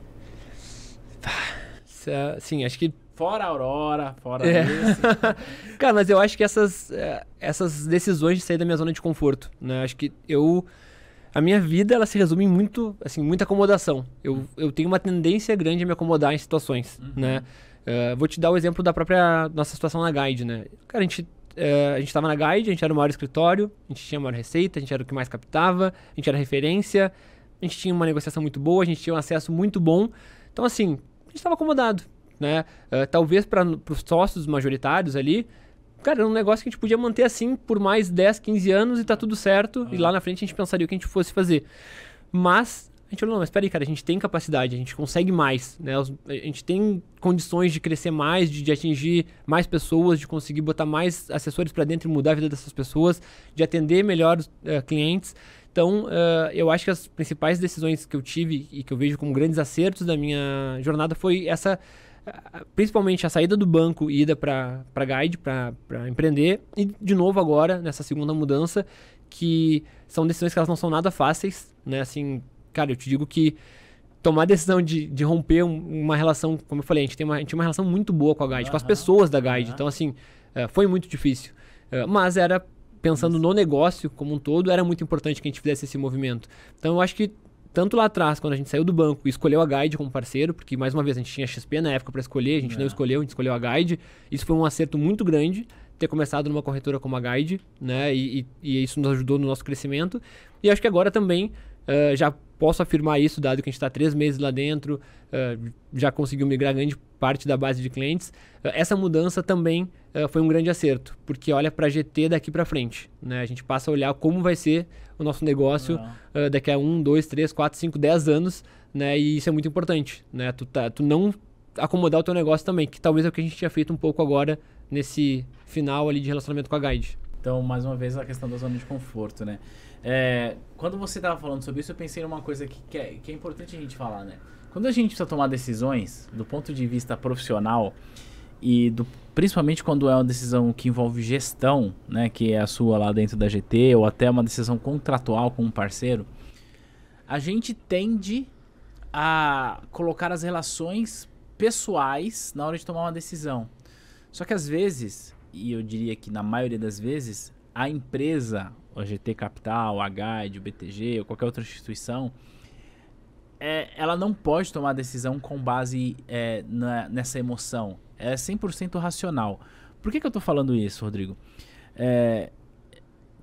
Sim, acho que. Fora a Aurora, fora é. esse. Cara, mas eu acho que essas, é, essas decisões de sair da minha zona de conforto, né? Acho que eu. A minha vida, ela se resume em muito, assim, muita acomodação. Eu, eu tenho uma tendência grande a me acomodar em situações, uhum. né? Uh, vou te dar o exemplo da própria nossa situação na Guide, né? Cara, a gente Uh, a gente estava na Guide, a gente era o maior escritório, a gente tinha a maior receita, a gente era o que mais captava, a gente era referência, a gente tinha uma negociação muito boa, a gente tinha um acesso muito bom. Então, assim, a gente estava acomodado, né? Uh, talvez para os sócios majoritários ali, cara, era um negócio que a gente podia manter assim por mais 10, 15 anos e tá tudo certo, e lá na frente a gente pensaria o que a gente fosse fazer. Mas a gente falou, não, mas peraí, cara, a gente tem capacidade, a gente consegue mais, né? A gente tem condições de crescer mais, de, de atingir mais pessoas, de conseguir botar mais assessores para dentro e mudar a vida dessas pessoas, de atender melhor uh, clientes. Então, uh, eu acho que as principais decisões que eu tive e que eu vejo como grandes acertos da minha jornada foi essa, uh, principalmente a saída do banco e ida para Guide, para empreender, e de novo agora, nessa segunda mudança, que são decisões que elas não são nada fáceis, né? Assim, cara, eu te digo que tomar a decisão de, de romper uma relação, como eu falei, a gente, tem uma, a gente tinha uma relação muito boa com a Guide, uhum. com as pessoas da Guide. Uhum. Então, assim, uh, foi muito difícil. Uh, mas era, pensando no negócio como um todo, era muito importante que a gente fizesse esse movimento. Então, eu acho que tanto lá atrás, quando a gente saiu do banco e escolheu a Guide como parceiro, porque mais uma vez a gente tinha XP na época para escolher, a gente não é. escolheu, a gente escolheu a Guide. Isso foi um acerto muito grande ter começado numa corretora como a Guide, né? E, e, e isso nos ajudou no nosso crescimento. E acho que agora também uh, já posso afirmar isso, dado que a gente está três meses lá dentro, uh, já conseguiu migrar grande parte da base de clientes. Uh, essa mudança também uh, foi um grande acerto, porque olha para a GT daqui para frente. Né? A gente passa a olhar como vai ser o nosso negócio daqui a um, dois, três, quatro, cinco, dez anos, né? e isso é muito importante. Né? Tu, tá, tu não acomodar o teu negócio também, que talvez é o que a gente tinha feito um pouco agora nesse final ali de relacionamento com a Guide. Então, mais uma vez, a questão da zona de conforto, né? É, quando você estava falando sobre isso, eu pensei numa coisa que, que, é, que é importante a gente falar, né? Quando a gente precisa tomar decisões do ponto de vista profissional e do, principalmente quando é uma decisão que envolve gestão, né, que é a sua lá dentro da GT ou até uma decisão contratual com um parceiro, a gente tende a colocar as relações pessoais na hora de tomar uma decisão. Só que às vezes, e eu diria que na maioria das vezes, a empresa, o GT Capital, a Guide, o BTG ou qualquer outra instituição, é, ela não pode tomar decisão com base é, na, nessa emoção. É 100% racional. Por que, que eu estou falando isso, Rodrigo? É,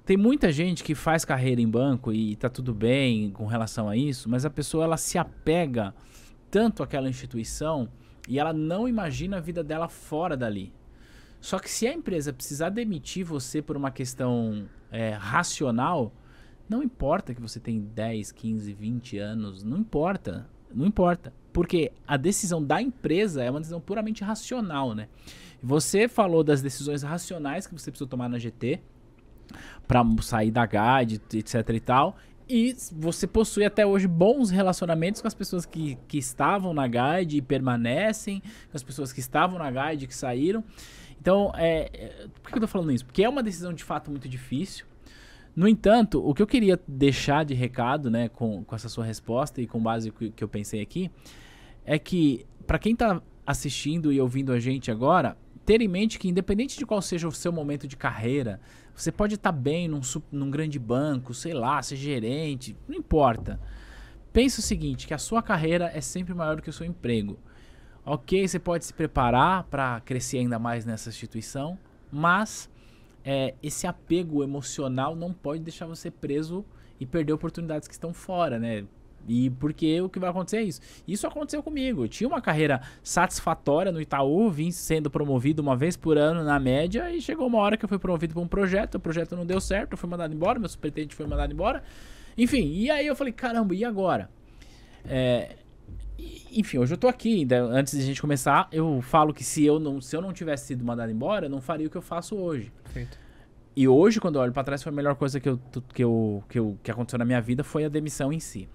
tem muita gente que faz carreira em banco e está tudo bem com relação a isso, mas a pessoa ela se apega tanto àquela instituição e ela não imagina a vida dela fora dali. Só que se a empresa precisar demitir você por uma questão é, racional, não importa que você tem 10, 15, 20 anos, não importa. Não importa. Porque a decisão da empresa é uma decisão puramente racional, né? Você falou das decisões racionais que você precisa tomar na GT para sair da guide, etc e tal. E você possui até hoje bons relacionamentos com as pessoas que, que estavam na guide e permanecem, com as pessoas que estavam na guide e que saíram. Então, é, é, por que eu tô falando isso? Porque é uma decisão de fato muito difícil. No entanto, o que eu queria deixar de recado, né, com, com essa sua resposta e com base que, que eu pensei aqui, é que para quem está assistindo e ouvindo a gente agora, ter em mente que independente de qual seja o seu momento de carreira, você pode estar tá bem num, num grande banco, sei lá, ser gerente, não importa. Pense o seguinte, que a sua carreira é sempre maior do que o seu emprego. Ok, você pode se preparar para crescer ainda mais nessa instituição, mas é, esse apego emocional não pode deixar você preso e perder oportunidades que estão fora, né? E porque o que vai acontecer é isso. Isso aconteceu comigo. Eu tinha uma carreira satisfatória no Itaú, vim sendo promovido uma vez por ano na média, e chegou uma hora que eu fui promovido para um projeto, o projeto não deu certo, eu fui mandado embora, meu superintendente foi mandado embora. Enfim, e aí eu falei, caramba, e agora? É, enfim, hoje eu tô aqui. Antes de a gente começar, eu falo que se eu não, se eu não tivesse sido mandado embora, eu não faria o que eu faço hoje. Perfeito. E hoje, quando eu olho para trás, foi a melhor coisa que, eu, que, eu, que, eu, que aconteceu na minha vida foi a demissão em si.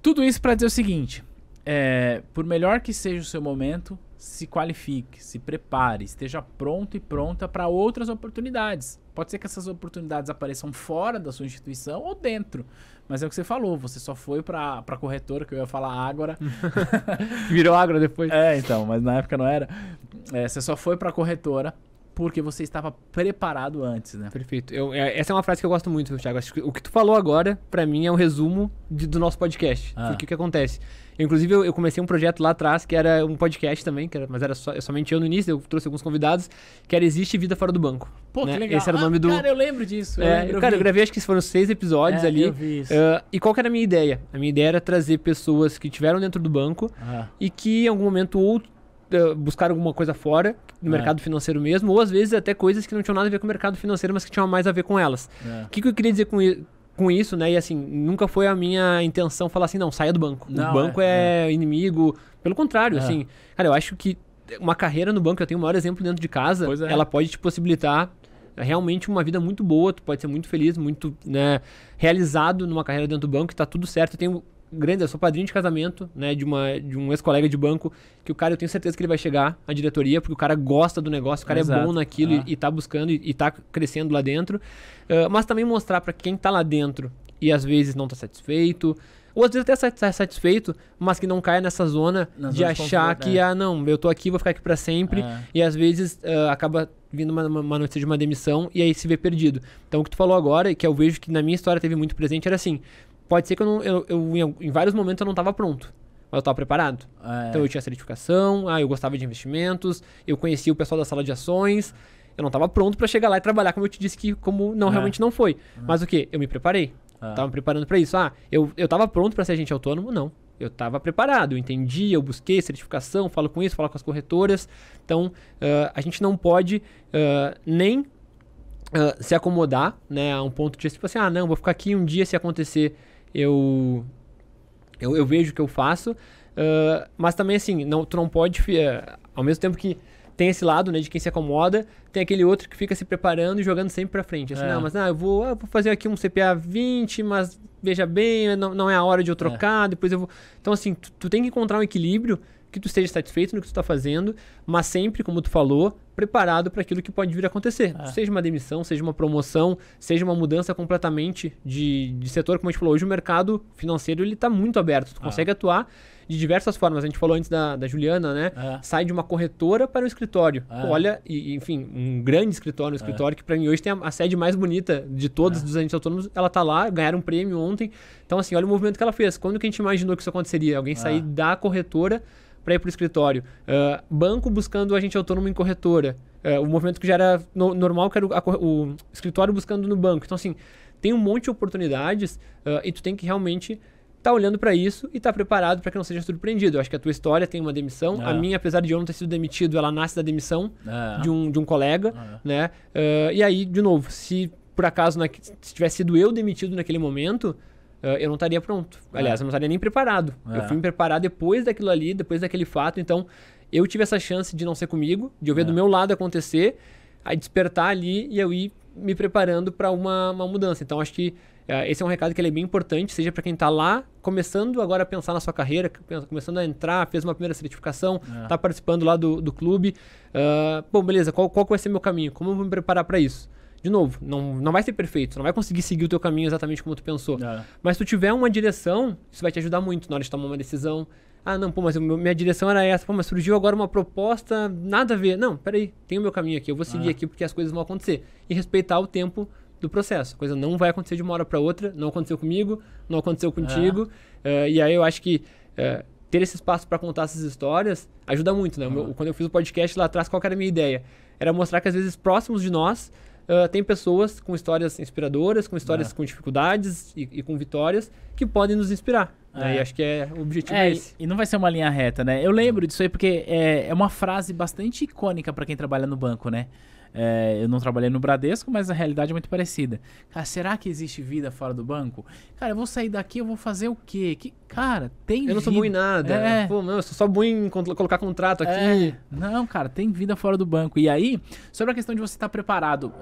Tudo isso para dizer o seguinte: é, por melhor que seja o seu momento, se qualifique, se prepare, esteja pronto e pronta para outras oportunidades. Pode ser que essas oportunidades apareçam fora da sua instituição ou dentro. Mas é o que você falou, você só foi pra, pra corretora, que eu ia falar Ágora. Virou Ágora depois. É, então, mas na época não era. É, você só foi pra corretora porque você estava preparado antes, né? Perfeito. Eu, é, essa é uma frase que eu gosto muito, Thiago. Acho que o que tu falou agora, para mim, é um resumo de, do nosso podcast. Ah. Porque o que acontece? Eu, inclusive, eu, eu, comecei um projeto lá atrás, que era um podcast também, era, mas era só, somente eu no início, eu trouxe alguns convidados, que era Existe Vida Fora do Banco. Pô, né? que legal. Esse era o nome ah, do... Cara, eu lembro disso. Eu é, lembro, cara, eu, eu gravei, acho que foram seis episódios é, ali. Eu vi isso. Uh, e qual que era a minha ideia? A minha ideia era trazer pessoas que tiveram dentro do banco ah. e que em algum momento ou buscar alguma coisa fora, no é. mercado financeiro mesmo, ou às vezes até coisas que não tinham nada a ver com o mercado financeiro, mas que tinham mais a ver com elas. É. O que, que eu queria dizer com, com isso, né? E assim, nunca foi a minha intenção falar assim, não, saia do banco. Não, o banco é, é, inimigo. Pelo contrário, é. assim, cara, eu acho que uma carreira no banco, eu tenho o maior exemplo dentro de casa, é. ela pode te possibilitar realmente uma vida muito boa, tu pode ser muito feliz, muito né, realizado numa carreira dentro do banco, tá tudo certo. Eu tenho grande, eu sou padrinho de casamento, né, de, uma, de um ex-colega de banco, que o cara, eu tenho certeza que ele vai chegar à diretoria, porque o cara gosta do negócio, o cara Exato. é bom naquilo ah. e, e tá buscando e, e tá crescendo lá dentro. Uh, mas também mostrar para quem tá lá dentro e às vezes não tá satisfeito, ou às vezes até tá satisfeito, mas que não caia nessa zona Nas de achar que, é. ah, não, eu tô aqui, vou ficar aqui para sempre, é. e às vezes uh, acaba vindo uma, uma notícia de uma demissão e aí se vê perdido. Então o que tu falou agora, que eu vejo que na minha história teve muito presente, era assim, pode ser que eu, não, eu, eu em, vários momentos eu não estava pronto. Mas eu estava preparado. É. Então eu tinha certificação, ah, eu gostava de investimentos, eu conhecia o pessoal da sala de ações. Eu não estava pronto para chegar lá e trabalhar, como eu te disse que como não é. realmente não foi. É. Mas o que? Eu me preparei. É. Tava me preparando para isso. Ah, eu, eu tava pronto para ser agente autônomo? Não. Eu estava preparado, eu entendi, eu busquei certificação, falo com isso, falo com as corretoras. Então, uh, a gente não pode uh, nem uh, se acomodar né, a um ponto de tipo assim, ah, não, vou ficar aqui um dia se acontecer eu, eu, eu vejo o que eu faço. Uh, mas também, assim, não, tu não pode. Uh, ao mesmo tempo que tem esse lado, né, de quem se acomoda, tem aquele outro que fica se preparando e jogando sempre pra frente. Assim, é. não, mas não, eu vou, eu vou fazer aqui um CPA 20, mas veja bem, não, não é a hora de eu trocar, depois eu vou. Então, assim, tu, tu tem que encontrar um equilíbrio que tu esteja satisfeito no que tu está fazendo, mas sempre, como tu falou, preparado para aquilo que pode vir a acontecer. É. Seja uma demissão, seja uma promoção, seja uma mudança completamente de, de setor, como a gente falou, hoje o mercado financeiro ele está muito aberto, tu Ah. consegue atuar de diversas formas. A gente falou antes da, da Juliana, né? É. Sai de uma corretora para um escritório. É. Olha, e, enfim, um grande escritório, um escritório que para mim hoje tem a, a sede mais bonita de todos É. os agentes autônomos. Ela tá lá, ganharam um prêmio ontem. Então, assim, olha o movimento que ela fez. Quando que a gente imaginou que isso aconteceria? Alguém sair É. da corretora para ir para o escritório. Ah, banco buscando agente autônomo em corretora. Ah, o movimento que já era no- normal, que era o, a o escritório buscando no banco. Então, assim, tem um monte de oportunidades ah, e tu tem que realmente estar olhando para isso e estar preparado para que não seja surpreendido. Eu acho que a tua história tem uma demissão. A É. minha, apesar de eu não ter sido demitido, ela nasce da demissão É. de um, de um colega, É. né? Ah, e aí, de novo, se por acaso na- se tivesse sido eu demitido naquele momento, eu não estaria pronto. Aliás, É. eu não estaria nem preparado. É. Eu fui me preparar depois daquilo ali, depois daquele fato. Então, eu tive essa chance de não ser comigo, de eu ver É. do meu lado acontecer, aí despertar ali e eu ir me preparando para uma, uma mudança. Então, acho que eh, esse é um recado que é bem importante, seja para quem está lá, começando agora a pensar na sua carreira, começando a entrar, fez uma primeira certificação, É. está participando lá do, do clube. Ah, bom, beleza, qual, qual vai ser meu caminho? Como eu vou me preparar para isso? De novo, não, não vai ser perfeito, você não vai conseguir seguir o teu caminho exatamente como tu pensou. É. Mas se tu tiver uma direção, isso vai te ajudar muito na hora de tomar uma decisão. Ah, não, pô, mas minha direção era essa. Pô, mas surgiu agora uma proposta, nada a ver. Não, peraí, tem o meu caminho aqui, eu vou seguir Ah. aqui porque as coisas vão acontecer. E respeitar o tempo do processo. A coisa não vai acontecer de uma hora para outra, não aconteceu comigo, não aconteceu contigo. Eh, e aí eu acho que eh, ter esse espaço para contar essas histórias ajuda muito, né? Meu- Ah. quando eu fiz o podcast lá atrás, qual era a minha ideia? Era mostrar que às vezes próximos de nós ah, tem pessoas com histórias inspiradoras, com histórias É. com dificuldades e, e com vitórias que podem nos inspirar. né? É. E acho que é o objetivo É, é esse. e não vai ser uma linha reta, né? Eu lembro disso aí porque é, é uma frase bastante icônica pra quem trabalha no banco, né? É, eu não trabalhei no Bradesco, mas a realidade é muito parecida. Cara, será que existe vida fora do banco? Cara, eu vou sair daqui, eu vou fazer o quê? Que, cara, tem Eu não sou vida. bom em nada. É. Pô, não, eu sou só bom em colocar contrato aqui. É, não, cara, tem vida fora do banco. E aí, sobre a questão de você estar preparado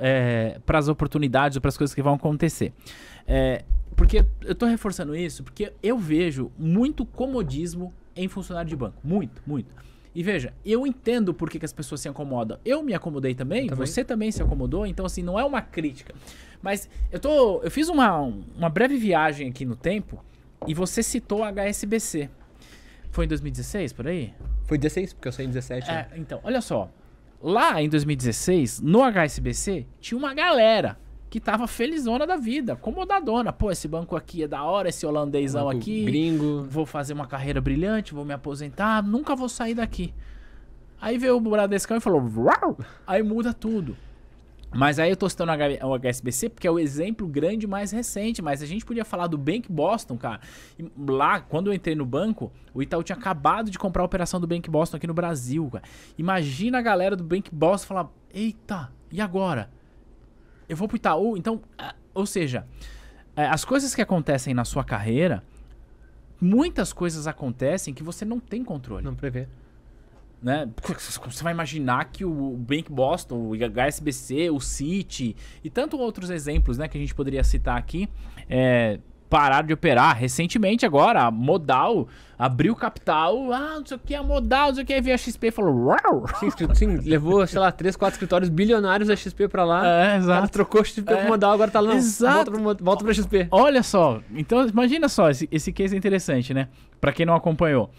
para as oportunidades ou para as coisas que vão acontecer. É, porque eu tô reforçando isso porque eu vejo muito comodismo em funcionário de banco. Muito, muito. E veja, eu entendo por que, que as pessoas se acomodam. Eu me acomodei também, também. você também se acomodou, então assim, não é uma crítica. Mas eu tô. Eu fiz uma, uma breve viagem aqui no tempo e você citou a HSBC. Foi em 2016, por aí? Foi 16, porque eu saí em 17. né? É, então, olha só. Lá em 2016, no HSBC, tinha uma galera que tava felizona da vida, acomodadona. Pô, esse banco aqui é da hora, esse holandêsão Banco aqui. Gringo. Vou fazer uma carreira brilhante, vou me aposentar, nunca vou sair daqui. Aí veio o Bradescão e falou, Uau! aí muda tudo. Mas aí eu tô citando o HSBC porque é o exemplo grande mais recente, mas a gente podia falar do Bank Boston, cara. Lá, quando eu entrei no banco, o Itaú tinha acabado de comprar a operação do Bank Boston aqui no Brasil, cara. Imagina a galera do Bank Boston falar, eita, e agora? Eu vou pro Itaú? Então, ah, ou seja, é, as coisas que acontecem na sua carreira, muitas coisas acontecem que você não tem controle Não prevê. né? Você vai imaginar que o Bank Boston, o HSBC, o Citi e tantos outros exemplos, né, que a gente poderia citar aqui, é, pararam de operar. Recentemente agora, a Modal abriu capital, ah, não sei o que, a Modal, não sei o que, aí veio a XP e falou, uau! Sim, sim, levou, sei lá, 3, 4 escritórios bilionários da XP pra lá. É, O cara exato. trocou XP É. pro modal, agora tá lá. Exato. Volta, mo- volta pra XP. Olha só, então imagina só, esse, esse case é interessante, né? Pra quem não acompanhou.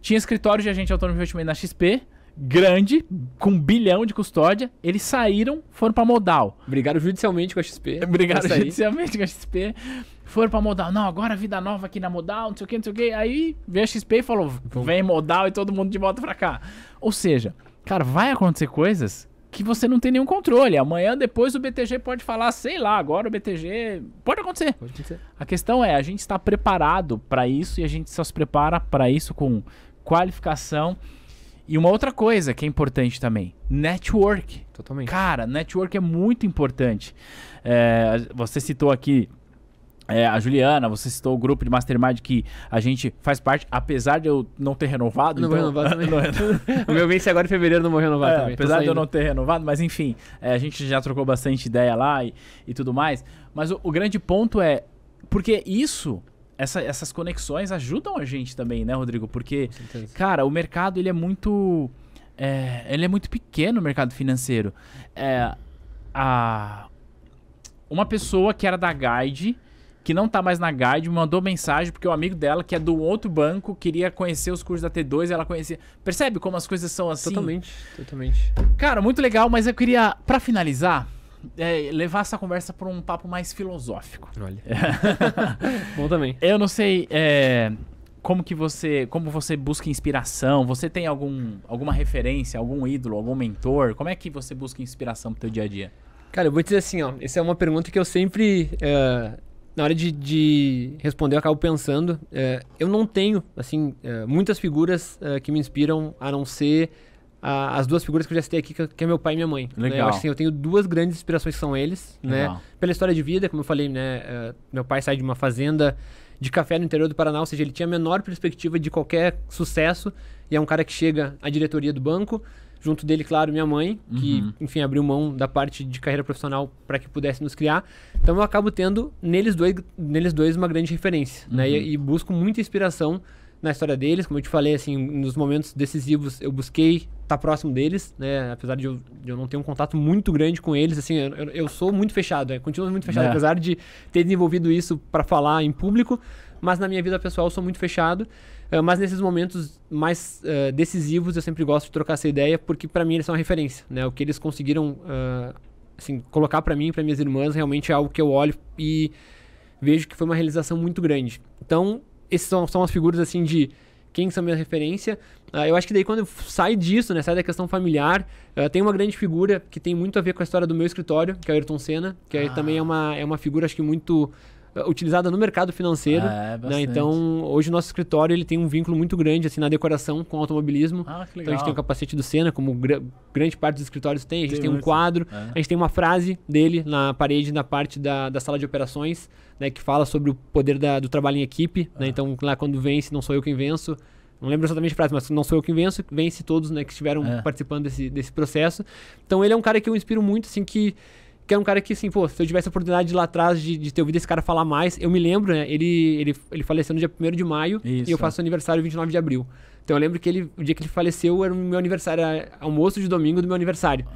Tinha escritório de agente autônomo de investimento na XP, grande, com um bilhão de custódia, eles saíram, foram pra Modal. Brigaram judicialmente com a XP. Sair. judicialmente com a XP. Foram pra Modal. Não, agora vida nova aqui na Modal, não sei o que, não sei o que. Aí veio a XP e falou: vem Modal e todo mundo de volta pra cá. Ou seja, cara, vai acontecer coisas que você não tem nenhum controle. Amanhã, depois, o BTG pode falar, sei lá, agora o BTG. Pode acontecer. Pode acontecer. A questão é, a gente está preparado para isso e a gente só se prepara para isso com qualificação. E uma outra coisa que é importante também: network. Totalmente. Cara, network é muito importante. É, você citou aqui é, a Juliana, você citou o grupo de Mastermind que a gente faz parte, apesar de eu não ter renovado. Não vou então- renovar também. Não- o meu vence agora em fevereiro, não vou renovar é, também. apesar de eu não ter renovado, mas enfim, é, a gente já trocou bastante ideia lá e, e tudo mais. Mas o, o grande ponto é, porque isso, essa- essas conexões ajudam a gente também, né, Rodrigo? Porque, cara, o mercado ele é muito. é, ele é muito pequeno, o mercado financeiro. É, a, uma pessoa que era da Guide, que não tá mais na Guide, me mandou mensagem porque o amigo dela, que é do outro banco, queria conhecer os cursos da T2 e ela conhecia. Percebe como as coisas são assim? Totalmente, totalmente. Cara, muito legal, mas eu queria, pra finalizar, é, levar essa conversa pra um papo mais filosófico. Olha. Bom também. Eu não sei é, como que você, como você busca inspiração. Você tem algum, alguma referência, algum ídolo, algum mentor? Como é que você busca inspiração pro teu dia a dia? Cara, eu vou te dizer assim, ó. Essa é uma pergunta que eu sempre, eh, na hora de, de responder, eu acabo pensando. eh, eu não tenho, assim, eh, muitas figuras eh, que me inspiram a não ser a- as duas figuras que eu já citei aqui, que, que é meu pai e minha mãe. né? Legal. Eu acho assim, eu tenho duas grandes inspirações que são eles, né? Pela história de vida, como eu falei, né? eh, meu pai sai de uma fazenda de café no interior do Paraná, ou seja, ele tinha a menor perspectiva de qualquer sucesso e é um cara que chega à diretoria do banco. Junto dele, claro, minha mãe, que, Uhum. enfim, abriu mão da parte de carreira profissional para que pudesse nos criar. Então eu acabo tendo neles dois, neles dois uma grande referência, né? Uhum. E, e busco muita inspiração na história deles. Como eu te falei, assim, nos momentos decisivos eu busquei estar próximo deles, né? Apesar de eu, de eu não ter um contato muito grande com eles, assim, eu, eu- sou muito fechado, é, continuo muito fechado, É. apesar de ter desenvolvido isso para falar em público, mas na minha vida pessoal eu sou muito fechado. eh, mas nesses momentos mais eh, decisivos eu sempre gosto de trocar essa ideia, porque para mim eles são uma referência, né? O que eles conseguiram ah, assim, colocar para mim e para minhas irmãs realmente é algo que eu olho e vejo que foi uma realização muito grande. Então, esses são, são as figuras assim de quem são minha referência. Ah, eu acho que daí quando sai disso, né, sai da questão familiar, ah, tem uma grande figura que tem muito a ver com a história do meu escritório, que é o Ayrton Senna, que aí Ah. também é uma, é uma figura acho que muito utilizada no mercado financeiro. É, né? Então, hoje o nosso escritório ele tem um vínculo muito grande assim na decoração com o automobilismo. Ah, Então a gente tem o capacete do Senna, como gra- grande parte dos escritórios tem. A gente Tem tem, um quadro, É. a gente tem uma frase dele na parede, na parte da, da sala de operações, né, que fala sobre o poder da- do trabalho em equipe. Ah. Né, então, lá quando vence, não sou eu quem venço. Não lembro exatamente a frase, mas não sou eu quem venço, vence todos né, que estiveram É. participando desse, desse processo. Então, ele é um cara que eu inspiro muito, assim, que, que é um cara que, assim, pô, se eu tivesse a oportunidade lá atrás de, de ter ouvido esse cara falar mais, eu me lembro, né, ele, ele, ele faleceu no dia 1 de maio Isso. e eu faço aniversário 29 de abril. Então eu lembro que ele, o dia que ele faleceu era o meu aniversário, era almoço de domingo do meu aniversário.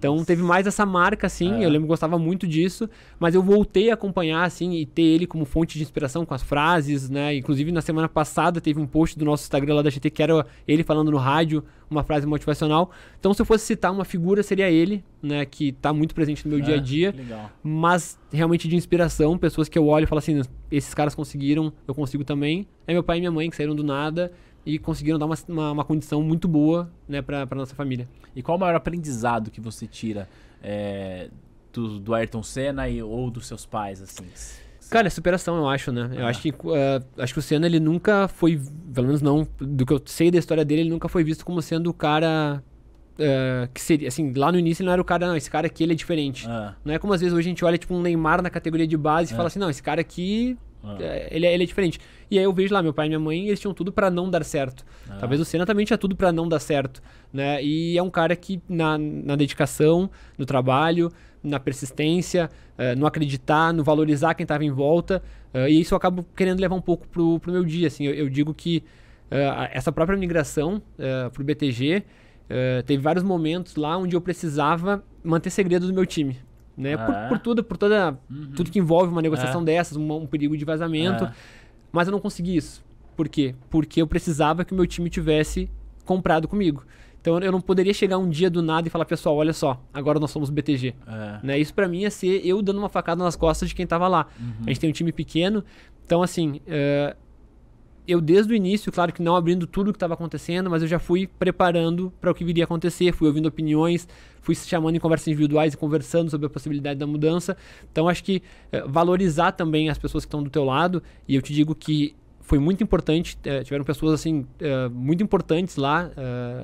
Então teve mais essa marca, assim, É. eu lembro que gostava muito disso, mas eu voltei a acompanhar, assim, e ter ele como fonte de inspiração com as frases, né? Inclusive na semana passada teve um post do nosso Instagram lá da GT que era ele falando no rádio uma frase motivacional. Então se eu fosse citar uma figura, seria ele, né? Que tá muito presente no meu dia a É, dia Legal. mas realmente de inspiração, pessoas que eu olho e falo assim, esses caras conseguiram, eu consigo também. É meu pai e minha mãe que saíram do nada e conseguiram dar uma, uma, uma condição muito boa, né, pra, pra nossa família. E qual o maior aprendizado que você tira é, do, do Ayrton Senna e, ou dos seus pais, assim? Cara, é superação, eu acho, né? Eu Ah. acho que, eh, acho que o Senna, ele nunca foi, pelo menos não, do que eu sei da história dele, ele nunca foi visto como sendo o cara eh, que seria, assim, lá no início ele não era o cara, não, esse cara aqui ele é diferente. Ah, Não é como às vezes hoje a gente olha, tipo, um Neymar na categoria de base e É. fala assim, não, esse cara aqui ah, É, ele, é- ele é diferente. E aí eu vejo lá, meu pai e minha mãe, eles tinham tudo pra não dar certo. ah. Talvez o Senna também tinha tudo pra não dar certo, né? E é um cara que na, na dedicação, no trabalho, na persistência, eh, no acreditar, no valorizar quem estava em volta, eh, e isso eu acabo querendo levar um pouco pro, pro meu dia, assim. Eu, eu digo que a- essa própria migração pro BTG teve vários momentos lá onde eu precisava manter segredo do meu time. Né? Por, Ah, é? por tudo, por toda Uhum. tudo que envolve uma negociação É. dessas, um, um perigo de vazamento. É. Mas eu não consegui isso. Por quê? Porque eu precisava que o meu time tivesse comprado comigo. Então eu não poderia chegar um dia do nada e falar, pessoal, olha só, agora nós somos BTG. É. Né? Isso pra mim ia ser eu dando uma facada nas costas de quem tava lá. Uhum. A gente tem um time pequeno, então assim, eh, eu desde o início, claro que não abrindo tudo o que estava acontecendo, mas eu já fui preparando para o que viria a acontecer, fui ouvindo opiniões, fui chamando em conversas individuais e conversando sobre a possibilidade da mudança. Então acho que eh, valorizar também as pessoas que estão do teu lado, e eu te digo que foi muito importante, eh, tiveram pessoas assim eh, muito importantes lá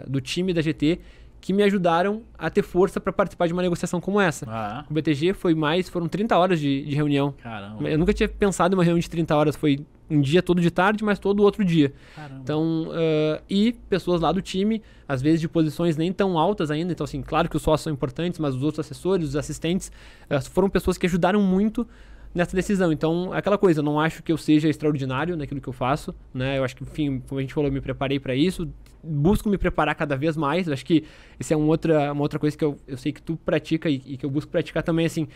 do time da GT que me ajudaram a ter força para participar de uma negociação como essa. Ah, O BTG foi mais, foram 30 horas de, de reunião. caramba. Eu nunca tinha pensado em uma reunião de 30 horas. Foi um dia todo de tarde, mas todo outro dia. Caramba. Então, eh, e pessoas lá do time, às vezes de posições nem tão altas ainda. Então, assim, claro que os sócios são importantes, mas os outros assessores, os assistentes, eh, foram pessoas que ajudaram muito nessa decisão. Então, é aquela coisa, eu não acho que eu seja extraordinário naquilo que eu faço, né? Eu acho que, enfim, como a gente falou, eu me preparei para isso, busco me preparar cada vez mais. Eu acho que isso é uma outra, uma outra coisa que eu, eu sei que tu pratica e, e que eu busco praticar também, assim,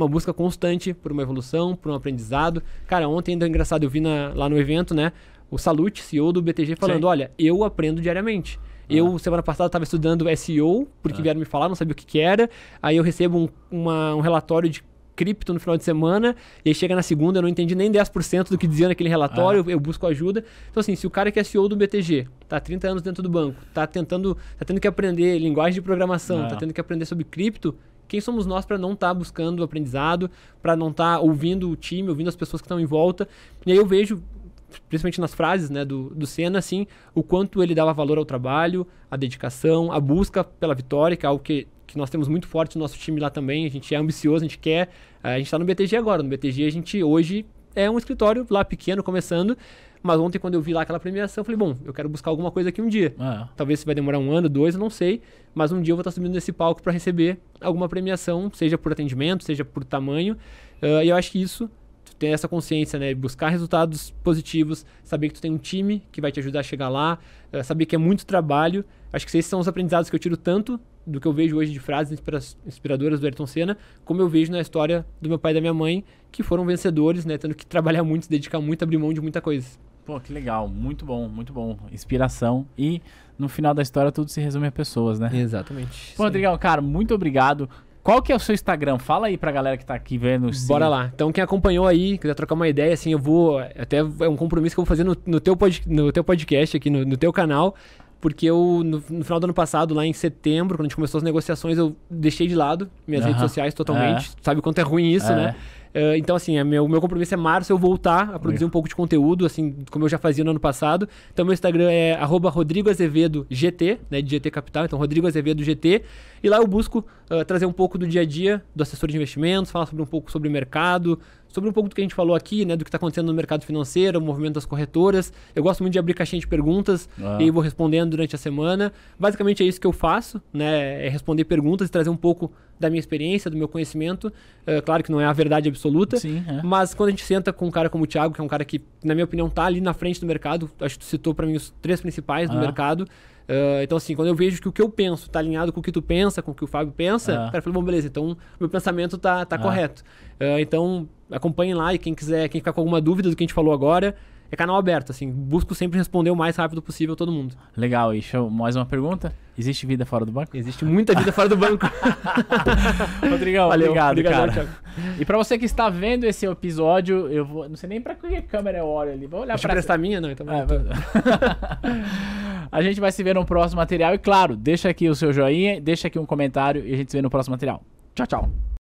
uma busca constante por uma evolução, por um aprendizado. Cara, ontem ainda é engraçado, eu vi na, lá no evento, né, o Salute, CEO do BTG, falando, Sim. olha, eu aprendo diariamente. Eu, ah. semana passada, estava estudando SEO, porque ah. vieram me falar, não sabia o que, que era. Aí eu recebo um, uma, um relatório de cripto no final de semana, e aí chega na segunda, eu não entendi nem 10% do que dizia naquele relatório, ah. eu, eu, busco ajuda. Então, assim, se o cara que é CEO do BTG, tá 30 anos dentro do banco, tá tentando, tá tendo que aprender linguagem de programação, ah. tá tendo que aprender sobre cripto, quem somos nós para não estar tá buscando aprendizado, para não estar tá ouvindo o time, ouvindo as pessoas que estão em volta? E aí eu vejo principalmente nas frases né, do, do Senna, assim, o quanto ele dava valor ao trabalho, à dedicação, à busca pela vitória, que é algo que, que nós temos muito forte no nosso time lá também. A gente é ambicioso, a gente quer. A gente está no BTG agora. No BTG a gente hoje é um escritório lá pequeno, começando. Mas ontem, quando eu vi lá aquela premiação, eu falei, bom, eu quero buscar alguma coisa aqui um dia. Ah. Talvez se vai demorar um ano, dois, eu não sei. Mas um dia eu vou estar subindo nesse palco para receber alguma premiação, seja por atendimento, seja por tamanho. Uh, e eu acho que isso ter essa consciência, né? Buscar resultados positivos, saber que tu tem um time que vai te ajudar a chegar lá, uh, saber que é muito trabalho. Acho que esses são os aprendizados que eu tiro tanto do que eu vejo hoje de frases inspiradoras do Ayrton Senna, como eu vejo na história do meu pai e da minha mãe, que foram vencedores, né? Tendo que trabalhar muito, se dedicar muito, abrir mão de muita coisa. Pô, que legal, muito bom, muito bom. Inspiração e no final da história tudo se resume a pessoas, né? Exatamente. Pô, Rodrigão, cara, muito obrigado. Qual que é o seu Instagram? Fala aí pra galera que tá aqui vendo. Bora lá. Então, quem acompanhou aí, quiser trocar uma ideia, assim, eu vou. Até é um compromisso que eu vou fazer no, no, teu, pod, no teu podcast aqui, no, no teu canal. Porque eu, no, no, final do ano passado, lá em setembro, quando a gente começou as negociações, eu deixei de lado minhas redes sociais totalmente. É. Sabe o quanto é ruim isso, é. né? Uh, então, assim, é meu, meu compromisso é março eu voltar a produzir um pouco de conteúdo, assim, como eu já fazia no ano passado. Então, meu Instagram é @rodrigoazevedo_gt, né, de GT Capital, então Rodrigo Azevedo GT. E lá eu busco uh, trazer um pouco do dia a dia do assessor de investimentos, falar sobre um pouco sobre o mercado, sobre um pouco do que a gente falou aqui, né, do que está acontecendo no mercado financeiro, o movimento das corretoras. Eu gosto muito de abrir caixinha de perguntas ah. e vou respondendo durante a semana. Basicamente é isso que eu faço, né, é responder perguntas e trazer um pouco da minha experiência, do meu conhecimento. É, claro que não é a verdade absoluta, Sim, é. mas quando a gente senta com um cara como o Thiago, que é um cara que, na minha opinião, está ali na frente do mercado, acho que tu citou para mim os três principais ah. do mercado. Uh, então, assim, quando eu vejo que o que eu penso está alinhado com o que tu pensa, com o que o Fábio pensa, ah. cara, eu falo, bom, beleza, então meu pensamento tá, tá ah. correto. Uh, então, acompanhem lá e quem quiser, quem ficar com alguma dúvida do que a gente falou agora, é canal aberto, assim, busco sempre responder o mais rápido possível a todo mundo. Legal, e show. mais uma pergunta? Existe vida fora do banco? Existe muita vida fora do banco. Rodrigão, Valeu, obrigado, obrigado, cara. E para você que está vendo esse episódio, eu vou, não sei nem para que câmera eu olho ali, vou olhar para prestar minha, não, então. É, a gente vai se ver no próximo material e claro, deixa aqui o seu joinha, deixa aqui um comentário e a gente se vê no próximo material. Tchau, tchau.